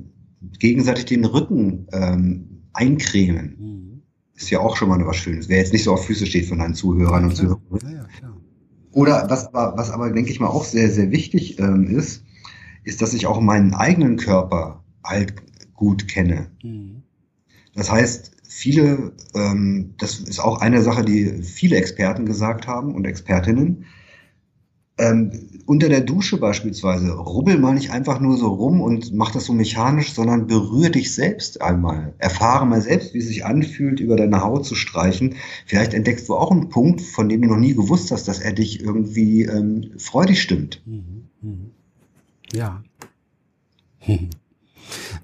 gegenseitig den Rücken ähm, eincremen. Mhm. Ist ja auch schon mal was Schönes. Wer jetzt nicht so auf Füße steht von deinen Zuhörern ja, und Zuhörern. Ja, ja, oder was aber, was aber, denke ich mal, auch sehr, sehr wichtig ähm, ist, ist, dass ich auch meinen eigenen Körper halt gut kenne. Mhm. Das heißt, viele, ähm, das ist auch eine Sache, die viele Experten gesagt haben und Expertinnen, ähm, unter der Dusche beispielsweise, rubbel mal nicht einfach nur so rum und mach das so mechanisch, sondern berühre dich selbst einmal. Erfahre mal selbst, wie es sich anfühlt, über deine Haut zu streichen. Vielleicht entdeckst du auch einen Punkt, von dem du noch nie gewusst hast, dass er dich irgendwie ähm, freudig stimmt. Mhm. Ja.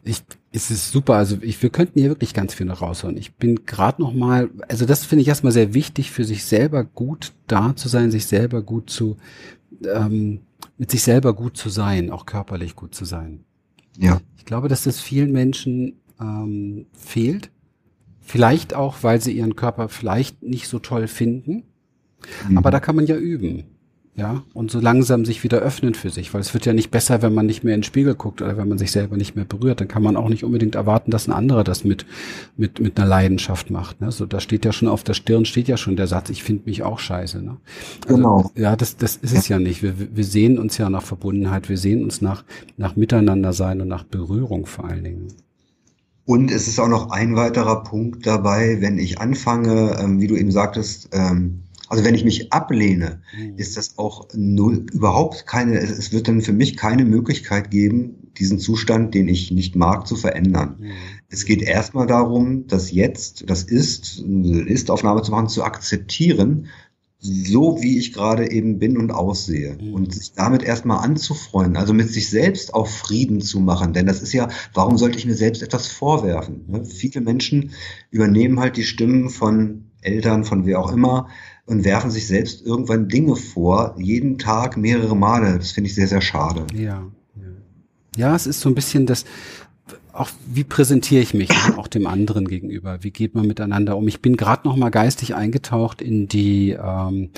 Ich, es ist super. Also ich, wir könnten hier wirklich ganz viel noch rausholen. Ich bin gerade noch mal, also das finde ich erstmal sehr wichtig, für sich selber gut da zu sein, sich selber gut zu, ähm, mit sich selber gut zu sein, auch körperlich gut zu sein. Ja. Ich glaube, dass das vielen Menschen ähm, fehlt. Vielleicht auch, weil sie ihren Körper vielleicht nicht so toll finden. Mhm. Aber da kann man ja üben ja, und so langsam sich wieder öffnen für sich, weil es wird ja nicht besser, wenn man nicht mehr in den Spiegel guckt oder wenn man sich selber nicht mehr berührt, dann kann man auch nicht unbedingt erwarten, dass ein anderer das mit mit mit einer Leidenschaft macht. Ne? So, da steht ja schon auf der Stirn steht ja schon der Satz, ich finde mich auch scheiße. Ne? Also, genau. Ja, das das ist es ja nicht. Wir wir sehen uns ja nach Verbundenheit, wir sehen uns nach nach Miteinander sein und nach Berührung vor allen Dingen. Und es ist auch noch ein weiterer Punkt dabei, wenn ich anfange, ähm, wie du eben sagtest. Ähm, also wenn ich mich ablehne, mhm. ist das auch null, überhaupt keine, es wird dann für mich keine Möglichkeit geben, diesen Zustand, den ich nicht mag, zu verändern. Mhm. Es geht erstmal darum, das Jetzt, das Ist, eine Ist-Aufnahme zu machen, zu akzeptieren, so wie ich gerade eben bin und aussehe mhm. und sich damit erstmal anzufreunden, also mit sich selbst auch Frieden zu machen, denn das ist ja, warum sollte ich mir selbst etwas vorwerfen? Ne? Viele Menschen übernehmen halt die Stimmen von Eltern, von wer auch immer, und werfen sich selbst irgendwann Dinge vor, jeden Tag mehrere Male. Das finde ich sehr, sehr schade. Ja. Ja, es ist so ein bisschen das, auch wie präsentiere ich mich auch dem anderen gegenüber? Wie geht man miteinander um? Ich bin gerade noch mal geistig eingetaucht in die ähm,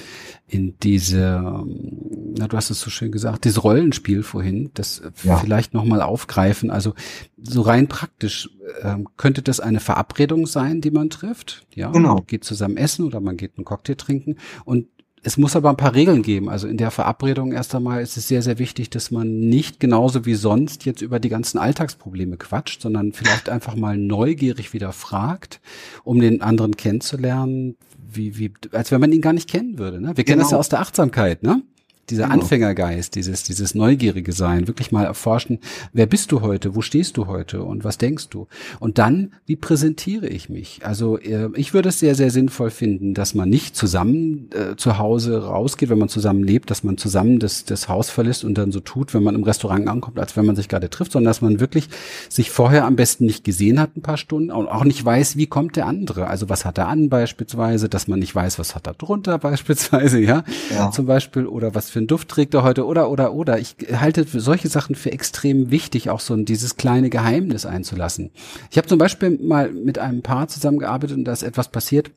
in diese, ähm, na du hast es so schön gesagt, dieses Rollenspiel vorhin, das ja. vielleicht noch mal aufgreifen. Also so rein praktisch ähm, könnte das eine Verabredung sein, die man trifft. Ja, genau. man geht zusammen essen oder man geht einen Cocktail trinken und es muss aber ein paar Regeln geben. Also in der Verabredung erst einmal ist es sehr, sehr wichtig, dass man nicht genauso wie sonst jetzt über die ganzen Alltagsprobleme quatscht, sondern vielleicht einfach mal neugierig wieder fragt, um den anderen kennenzulernen, wie, wie, als wenn man ihn gar nicht kennen würde. Ne? Wir kennen genau. das ja aus der Achtsamkeit, ne? Dieser genau. Anfängergeist, dieses, dieses neugierige Sein, wirklich mal erforschen, wer bist du heute, wo stehst du heute und was denkst du? Und dann, wie präsentiere ich mich? Also äh, ich würde es sehr, sehr sinnvoll finden, dass man nicht zusammen äh, zu Hause rausgeht, wenn man zusammen lebt, dass man zusammen das, das Haus verlässt und dann so tut, wenn man im Restaurant ankommt, als wenn man sich gerade trifft, sondern dass man wirklich sich vorher am besten nicht gesehen hat ein paar Stunden und auch nicht weiß, wie kommt der andere. Also was hat er an beispielsweise, dass man nicht weiß, was hat er drunter beispielsweise, ja, ja. zum Beispiel, oder was für einen Duft trägt er heute, oder, oder, oder. Ich halte solche Sachen für extrem wichtig, auch so dieses kleine Geheimnis einzulassen. Ich habe zum Beispiel mal mit einem Paar zusammengearbeitet und da ist etwas passiert.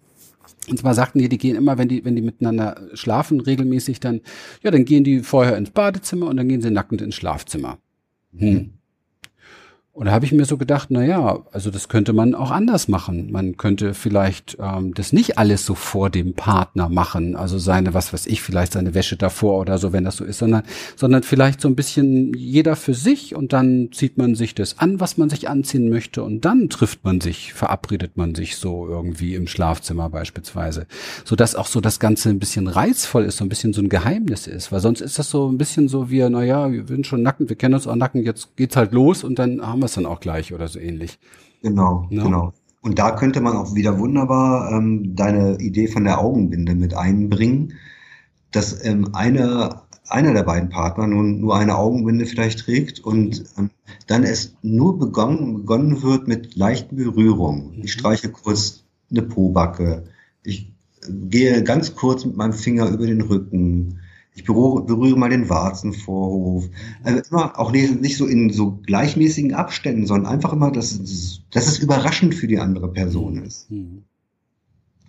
Und zwar sagten die, die gehen immer, wenn die, wenn die miteinander schlafen, regelmäßig dann, ja, dann gehen die vorher ins Badezimmer und dann gehen sie nackend ins Schlafzimmer. Hm. Und da habe ich mir so gedacht, na ja, also das könnte man auch anders machen. Man könnte vielleicht ähm, das nicht alles so vor dem Partner machen, also seine, was weiß ich, vielleicht seine Wäsche davor oder so, wenn das so ist, sondern, sondern vielleicht so ein bisschen jeder für sich und dann zieht man sich das an, was man sich anziehen möchte und dann trifft man sich, verabredet man sich so irgendwie im Schlafzimmer beispielsweise, so dass auch so das Ganze ein bisschen reizvoll ist, so ein bisschen so ein Geheimnis ist, weil sonst ist das so ein bisschen so wie, na ja, wir sind schon nacken, wir kennen uns auch nacken, jetzt geht's halt los und dann haben wir es dann auch gleich oder so ähnlich. Genau, no? genau. Und da könnte man auch wieder wunderbar ähm, deine Idee von der Augenbinde mit einbringen, dass ähm, einer, einer der beiden Partner nun nur eine Augenbinde vielleicht trägt und ähm, dann es nur begonnen, begonnen wird mit leichten Berührungen. Ich mhm. streiche kurz eine Pobacke, ich äh, gehe ganz kurz mit meinem Finger über den Rücken, ich berühre, berühre mal den Warzenvorhof. Also immer auch nicht, nicht so in so gleichmäßigen Abständen, sondern einfach immer, dass, dass es überraschend für die andere Person ist. Hm.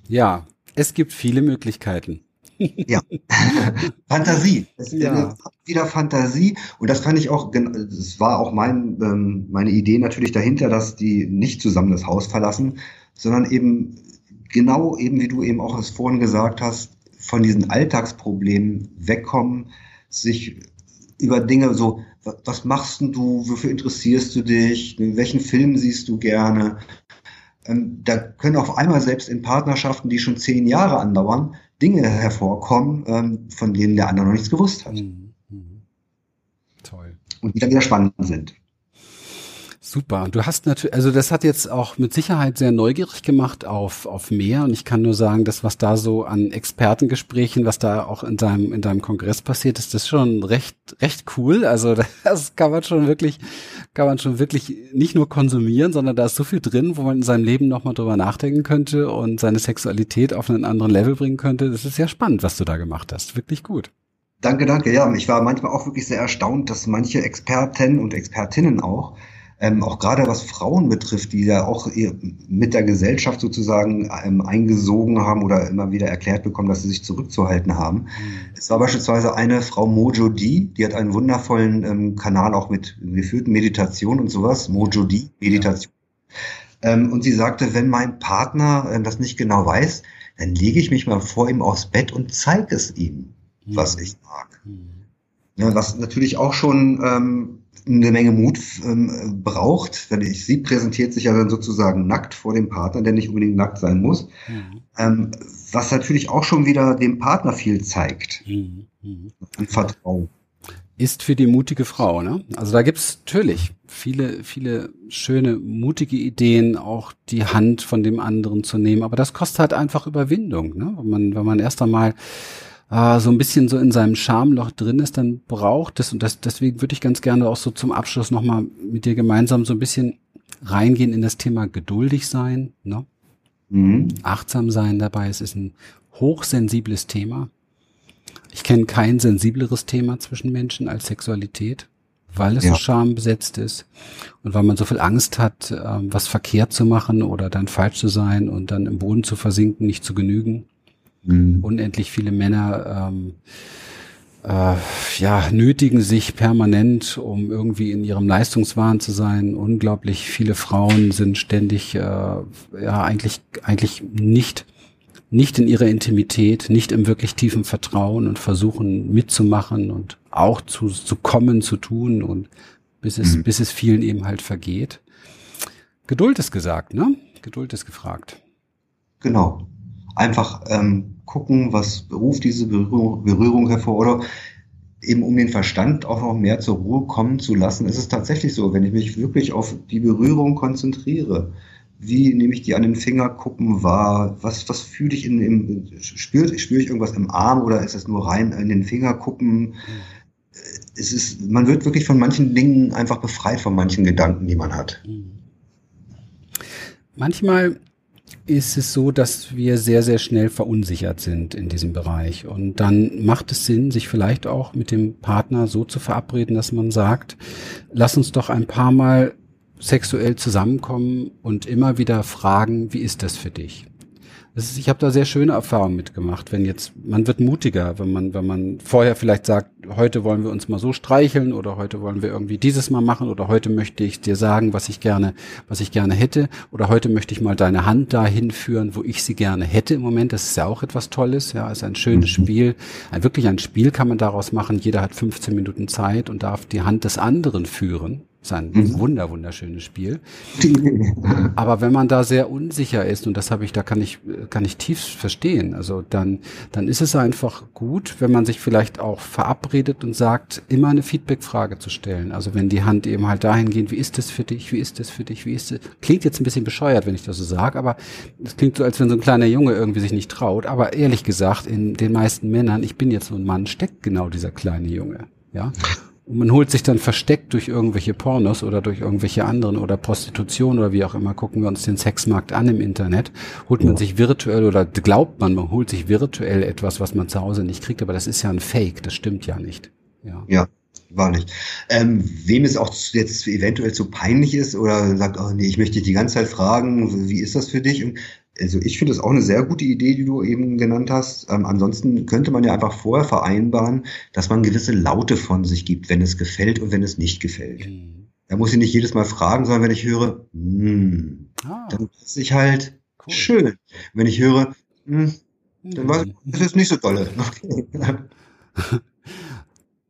Ja, es gibt viele Möglichkeiten. Ja, Fantasie. Es ja. wieder Fantasie. Und das fand ich auch, das war auch mein, ähm, meine Idee natürlich dahinter, dass die nicht zusammen das Haus verlassen, sondern eben genau eben, wie du eben auch es vorhin gesagt hast, von diesen Alltagsproblemen wegkommen, sich über Dinge so, was machst du, wofür interessierst du dich, welchen Film siehst du gerne. Ähm, da können auf einmal selbst in Partnerschaften, die schon zehn Jahre andauern, Dinge hervorkommen, ähm, von denen der andere noch nichts gewusst hat. Mhm. mhm. Toll. Und die dann wieder spannend sind. Super. Du hast natürlich, also das hat jetzt auch mit Sicherheit sehr neugierig gemacht auf, auf mehr. Und ich kann nur sagen, das, was da so an Expertengesprächen, was da auch in deinem, in deinem Kongress passiert ist, das ist schon recht, recht cool. Also das kann man schon wirklich, kann man schon wirklich nicht nur konsumieren, sondern da ist so viel drin, wo man in seinem Leben nochmal drüber nachdenken könnte und seine Sexualität auf einen anderen Level bringen könnte. Das ist sehr spannend, was du da gemacht hast. Wirklich gut. Danke, danke. Ja, ich war manchmal auch wirklich sehr erstaunt, dass manche Experten und Expertinnen auch ähm, auch gerade was Frauen betrifft, die ja auch mit der Gesellschaft sozusagen ähm, eingesogen haben oder immer wieder erklärt bekommen, dass sie sich zurückzuhalten haben. Mhm. Es war beispielsweise eine Frau Mojo D, die hat einen wundervollen ähm, Kanal auch mit geführten Meditation und sowas, Mojo D, Meditation. Ja. Ähm, und sie sagte, wenn mein Partner äh, das nicht genau weiß, dann lege ich mich mal vor ihm aufs Bett und zeige es ihm, mhm. was ich mag. Mhm. Ja, was natürlich auch schon ähm, eine Menge Mut ähm, braucht, weil ich, sie präsentiert sich ja dann sozusagen nackt vor dem Partner, der nicht unbedingt nackt sein muss, mhm. ähm, was natürlich auch schon wieder dem Partner viel zeigt. Mhm. Mhm. Vertrauen. Ist für die mutige Frau, ne? Also da gibt's natürlich viele, viele schöne, mutige Ideen, auch die Hand von dem anderen zu nehmen, aber das kostet halt einfach Überwindung, ne? Wenn man, wenn man erst einmal äh, so ein bisschen so in seinem Schamloch drin ist, dann braucht es, und das, deswegen würde ich ganz gerne auch so zum Abschluss nochmal mit dir gemeinsam so ein bisschen reingehen in das Thema geduldig sein, ne? Mhm. achtsam sein dabei. Es ist ein hochsensibles Thema. Ich kenne kein sensibleres Thema zwischen Menschen als Sexualität, weil es ja. so schambesetzt ist und weil man so viel Angst hat, ähm, was verkehrt zu machen oder dann falsch zu sein und dann im Boden zu versinken, nicht zu genügen mhm. unendlich viele Männer ähm, äh, ja, nötigen sich permanent, um irgendwie in ihrem Leistungswahn zu sein. Unglaublich viele Frauen sind ständig, äh, ja, eigentlich, eigentlich nicht, nicht in ihrer Intimität, nicht im wirklich tiefen Vertrauen und versuchen mitzumachen und auch zu, zu kommen, zu tun und bis es, mhm. bis es vielen eben halt vergeht. Geduld ist gesagt, ne? Geduld ist gefragt. Genau einfach ähm, gucken, was ruft diese Berührung, Berührung hervor. Oder eben um den Verstand auch noch mehr zur Ruhe kommen zu lassen, ist es tatsächlich so, wenn ich mich wirklich auf die Berührung konzentriere, wie nehme ich die an den Fingerkuppen wahr? Was, was fühle ich in dem, spüre, spüre ich irgendwas im Arm oder ist es nur rein in den Fingerkuppen? Es ist, man wird wirklich von manchen Dingen einfach befreit von manchen Gedanken, die man hat. Manchmal ist es so, dass wir sehr, sehr schnell verunsichert sind in diesem Bereich. Und dann macht es Sinn, sich vielleicht auch mit dem Partner so zu verabreden, dass man sagt, lass uns doch ein paar Mal sexuell zusammenkommen und immer wieder fragen, wie ist das für dich? Ist, ich habe da sehr schöne Erfahrungen mitgemacht, wenn jetzt, man wird mutiger, wenn man, wenn man vorher vielleicht sagt, heute wollen wir uns mal so streicheln oder heute wollen wir irgendwie dieses mal machen oder heute möchte ich dir sagen, was ich gerne, was ich gerne hätte oder heute möchte ich mal deine Hand dahin führen, wo ich sie gerne hätte im Moment. Das ist ja auch etwas Tolles, ja, ist ein schönes mhm. Spiel. Ein, wirklich ein Spiel kann man daraus machen. Jeder hat 15 Minuten Zeit und darf die Hand des anderen führen. Ist ein mhm. wunder, wunderschönes Spiel. Aber wenn man da sehr unsicher ist, und das habe ich, da kann ich, kann ich tief verstehen, also dann, dann ist es einfach gut, wenn man sich vielleicht auch verabredet und sagt, immer eine Feedback-Frage zu stellen. Also wenn die Hand eben halt dahin geht, wie ist das für dich, wie ist das für dich, wie ist das? Klingt jetzt ein bisschen bescheuert, wenn ich das so sage, aber es klingt so, als wenn so ein kleiner Junge irgendwie sich nicht traut. Aber ehrlich gesagt, in den meisten Männern, ich bin jetzt so ein Mann, steckt genau dieser kleine Junge. Ja. Und man holt sich dann versteckt durch irgendwelche Pornos oder durch irgendwelche anderen oder Prostitution oder wie auch immer, gucken wir uns den Sexmarkt an im Internet, holt man sich virtuell oder glaubt man, man holt sich virtuell etwas, was man zu Hause nicht kriegt, aber das ist ja ein Fake, das stimmt ja nicht. Ja. ja wahrlich. Ähm, wem es auch jetzt eventuell zu peinlich ist oder sagt, oh nee, ich möchte dich die ganze Zeit fragen, wie ist das für dich? Und also ich finde das auch eine sehr gute Idee, die du eben genannt hast. Ähm, ansonsten könnte man ja einfach vorher vereinbaren, dass man gewisse Laute von sich gibt, wenn es gefällt und wenn es nicht gefällt. Mhm. Da muss ich nicht jedes Mal fragen, sondern wenn ich höre, mm, ah. dann ist ich halt cool. schön. Wenn ich höre, mm, dann war das ist nicht so tolle. Okay.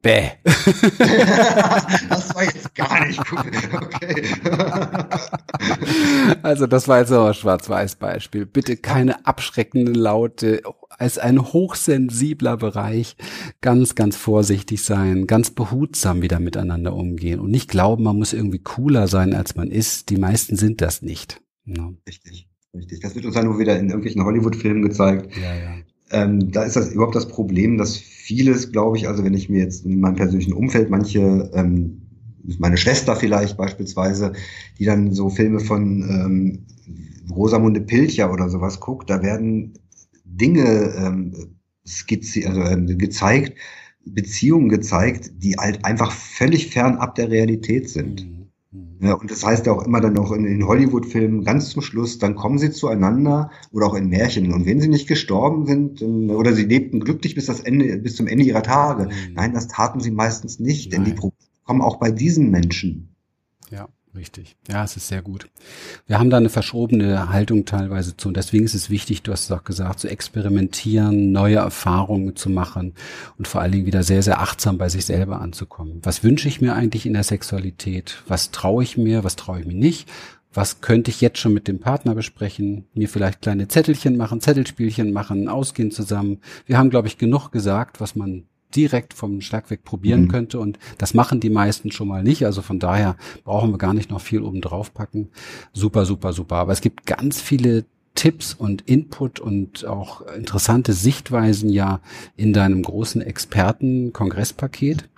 Bäh. das war jetzt gar nicht gut. Okay. Also das war jetzt aber ein Schwarz-Weiß-Beispiel. Bitte keine abschreckenden Laute. Als ein hochsensibler Bereich ganz, ganz vorsichtig sein, ganz behutsam wieder miteinander umgehen und nicht glauben, man muss irgendwie cooler sein, als man ist. Die meisten sind das nicht. Ja. Richtig. Richtig. Das wird uns ja nur wieder in irgendwelchen Hollywood-Filmen gezeigt. Ja, ja. Ähm, da ist das überhaupt das Problem, dass vieles, glaube ich, also wenn ich mir jetzt in meinem persönlichen Umfeld manche, ähm, meine Schwester vielleicht beispielsweise, die dann so Filme von ähm, Rosamunde Pilcher oder sowas guckt, da werden Dinge ähm, skizziert, also äh, gezeigt, Beziehungen gezeigt, die halt einfach völlig fernab der Realität sind. Mhm. Ja, und das heißt ja auch immer dann noch in, in Hollywood-Filmen ganz zum Schluss, dann kommen sie zueinander oder auch in Märchen. Und wenn sie nicht gestorben sind oder sie lebten glücklich bis das Ende, bis zum Ende ihrer Tage, mhm. nein, das taten sie meistens nicht, nein. denn die Probleme kommen auch bei diesen Menschen. Ja. Richtig. Ja, es ist sehr gut. Wir haben da eine verschobene Haltung teilweise zu. Und deswegen ist es wichtig, du hast es auch gesagt, zu experimentieren, neue Erfahrungen zu machen und vor allen Dingen wieder sehr, sehr achtsam bei sich selber anzukommen. Was wünsche ich mir eigentlich in der Sexualität? Was traue ich mir? Was traue ich mir nicht? Was könnte ich jetzt schon mit dem Partner besprechen? Mir vielleicht kleine Zettelchen machen, Zettelspielchen machen, ausgehen zusammen. Wir haben, glaube ich, genug gesagt, was man direkt vom Schlag weg probieren mhm. könnte. Und das machen die meisten schon mal nicht. Also von daher brauchen wir gar nicht noch viel oben drauf packen. Super, super, super. Aber es gibt ganz viele Tipps und Input und auch interessante Sichtweisen ja in deinem großen Experten-Kongresspaket.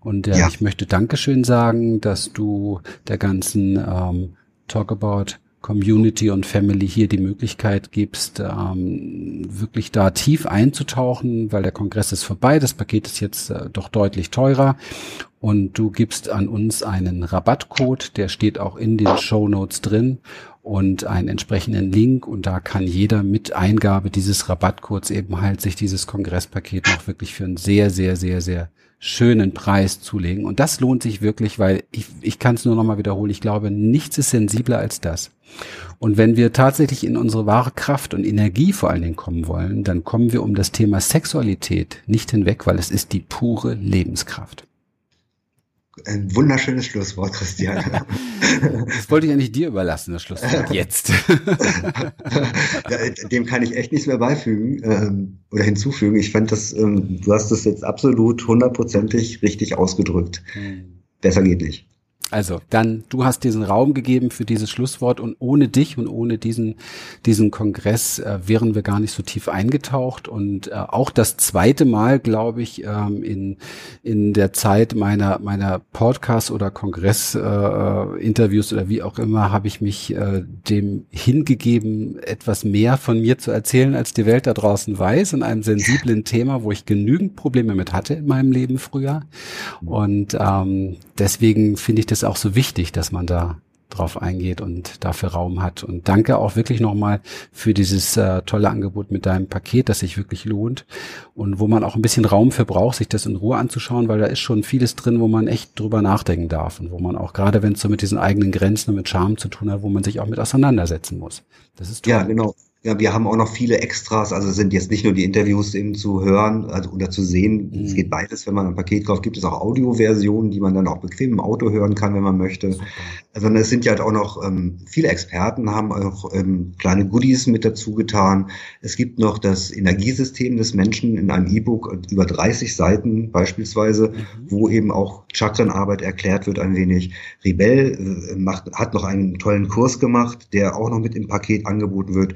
Und äh, ja. ich möchte Dankeschön sagen, dass du der ganzen ähm, Talk About Community und Family hier die Möglichkeit gibst, ähm, wirklich da tief einzutauchen, weil der Kongress ist vorbei, das Paket ist jetzt äh, doch deutlich teurer. Und du gibst an uns einen Rabattcode, der steht auch in den Show Notes drin und einen entsprechenden Link. Und da kann jeder mit Eingabe dieses Rabattcodes eben halt sich dieses Kongresspaket noch wirklich für einen sehr, sehr, sehr, sehr schönen Preis zulegen. Und das lohnt sich wirklich, weil ich, ich kann es nur noch mal wiederholen. Ich glaube, nichts ist sensibler als das. Und wenn wir tatsächlich in unsere wahre Kraft und Energie vor allen Dingen kommen wollen, dann kommen wir um das Thema Sexualität nicht hinweg, weil es ist die pure Lebenskraft. Ein wunderschönes Schlusswort, Christian. Das wollte ich eigentlich dir überlassen, das Schlusswort jetzt. Dem kann ich echt nichts mehr beifügen ähm, oder hinzufügen. Ich fand das, ähm, du hast das jetzt absolut hundertprozentig richtig ausgedrückt. Hm. Besser geht nicht. Also, dann, du hast diesen Raum gegeben für dieses Schlusswort und ohne dich und ohne diesen, diesen Kongress äh, wären wir gar nicht so tief eingetaucht. Und äh, auch das zweite Mal, glaube ich, ähm, in, in der Zeit meiner, meiner Podcast- oder Kongress-Interviews äh, oder wie auch immer, habe ich mich äh, dem hingegeben, etwas mehr von mir zu erzählen, als die Welt da draußen weiß, in einem sensiblen Thema, wo ich genügend Probleme mit hatte in meinem Leben früher. Und ähm, deswegen finde ich das ist auch so wichtig, dass man da drauf eingeht und dafür Raum hat. Und danke auch wirklich nochmal für dieses äh, tolle Angebot mit deinem Paket, das sich wirklich lohnt und wo man auch ein bisschen Raum für braucht, sich das in Ruhe anzuschauen, weil da ist schon vieles drin, wo man echt drüber nachdenken darf und wo man auch gerade, wenn es so mit diesen eigenen Grenzen und mit Charme zu tun hat, wo man sich auch mit auseinandersetzen muss. Das ist toll. Ja, genau. Ja, wir haben auch noch viele Extras, also sind jetzt nicht nur die Interviews eben zu hören also, oder zu sehen. Mhm. Es geht beides, wenn man ein Paket kauft, gibt es auch Audioversionen, die man dann auch bequem im Auto hören kann, wenn man möchte. Super. Also es sind ja halt auch noch ähm, viele Experten, haben auch ähm, kleine Goodies mit dazu getan. Es gibt noch das Energiesystem des Menschen in einem E-Book über 30 Seiten beispielsweise, mhm. wo eben auch Chakrenarbeit erklärt wird ein wenig. Rebell äh, macht, hat noch einen tollen Kurs gemacht, der auch noch mit im Paket angeboten wird.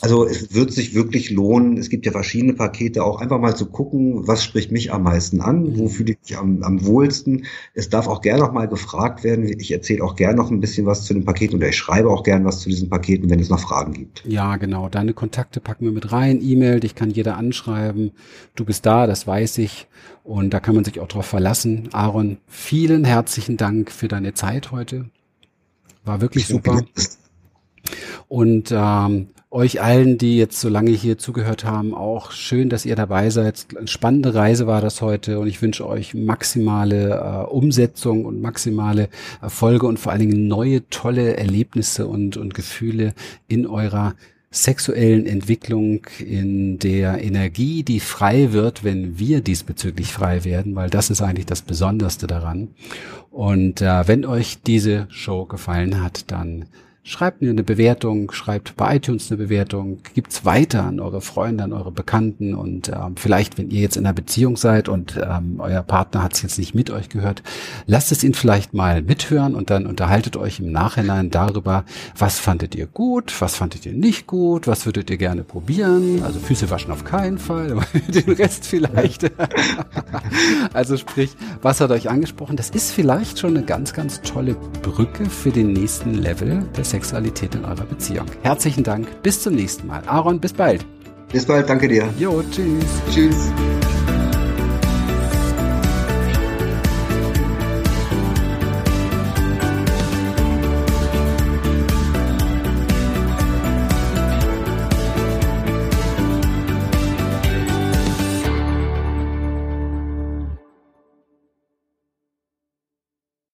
Also es wird sich wirklich lohnen. Es gibt ja verschiedene Pakete, auch einfach mal zu gucken, was spricht mich am meisten an, wo fühle ich mich am, am wohlsten. Es darf auch gerne noch mal gefragt werden. Ich erzähle auch gerne noch ein bisschen was zu den Paketen oder ich schreibe auch gerne was zu diesen Paketen, wenn es noch Fragen gibt. Ja, genau. Deine Kontakte packen wir mit rein. E-Mail, dich kann jeder anschreiben. Du bist da, das weiß ich. Und da kann man sich auch drauf verlassen. Aaron, vielen herzlichen Dank für deine Zeit heute. War wirklich super. Und ähm, euch allen, die jetzt so lange hier zugehört haben, auch schön, dass ihr dabei seid. Eine spannende Reise war das heute und ich wünsche euch maximale äh, Umsetzung und maximale Erfolge und vor allen Dingen neue tolle Erlebnisse und, und Gefühle in eurer sexuellen Entwicklung, in der Energie, die frei wird, wenn wir diesbezüglich frei werden, weil das ist eigentlich das Besonderste daran. Und äh, wenn euch diese Show gefallen hat, dann Schreibt mir eine Bewertung, schreibt bei iTunes eine Bewertung, gibt's weiter an eure Freunde, an eure Bekannten und ähm, vielleicht, wenn ihr jetzt in einer Beziehung seid und ähm, euer Partner hat es jetzt nicht mit euch gehört, lasst es ihn vielleicht mal mithören und dann unterhaltet euch im Nachhinein darüber, was fandet ihr gut, was fandet ihr nicht gut, was würdet ihr gerne probieren. Also Füße waschen auf keinen Fall, den Rest vielleicht. also sprich, was hat euch angesprochen? Das ist vielleicht schon eine ganz, ganz tolle Brücke für den nächsten Level des Sexualität in eurer Beziehung. Herzlichen Dank, bis zum nächsten Mal. Aaron, bis bald. Bis bald, danke dir. Jo, tschüss. Tschüss.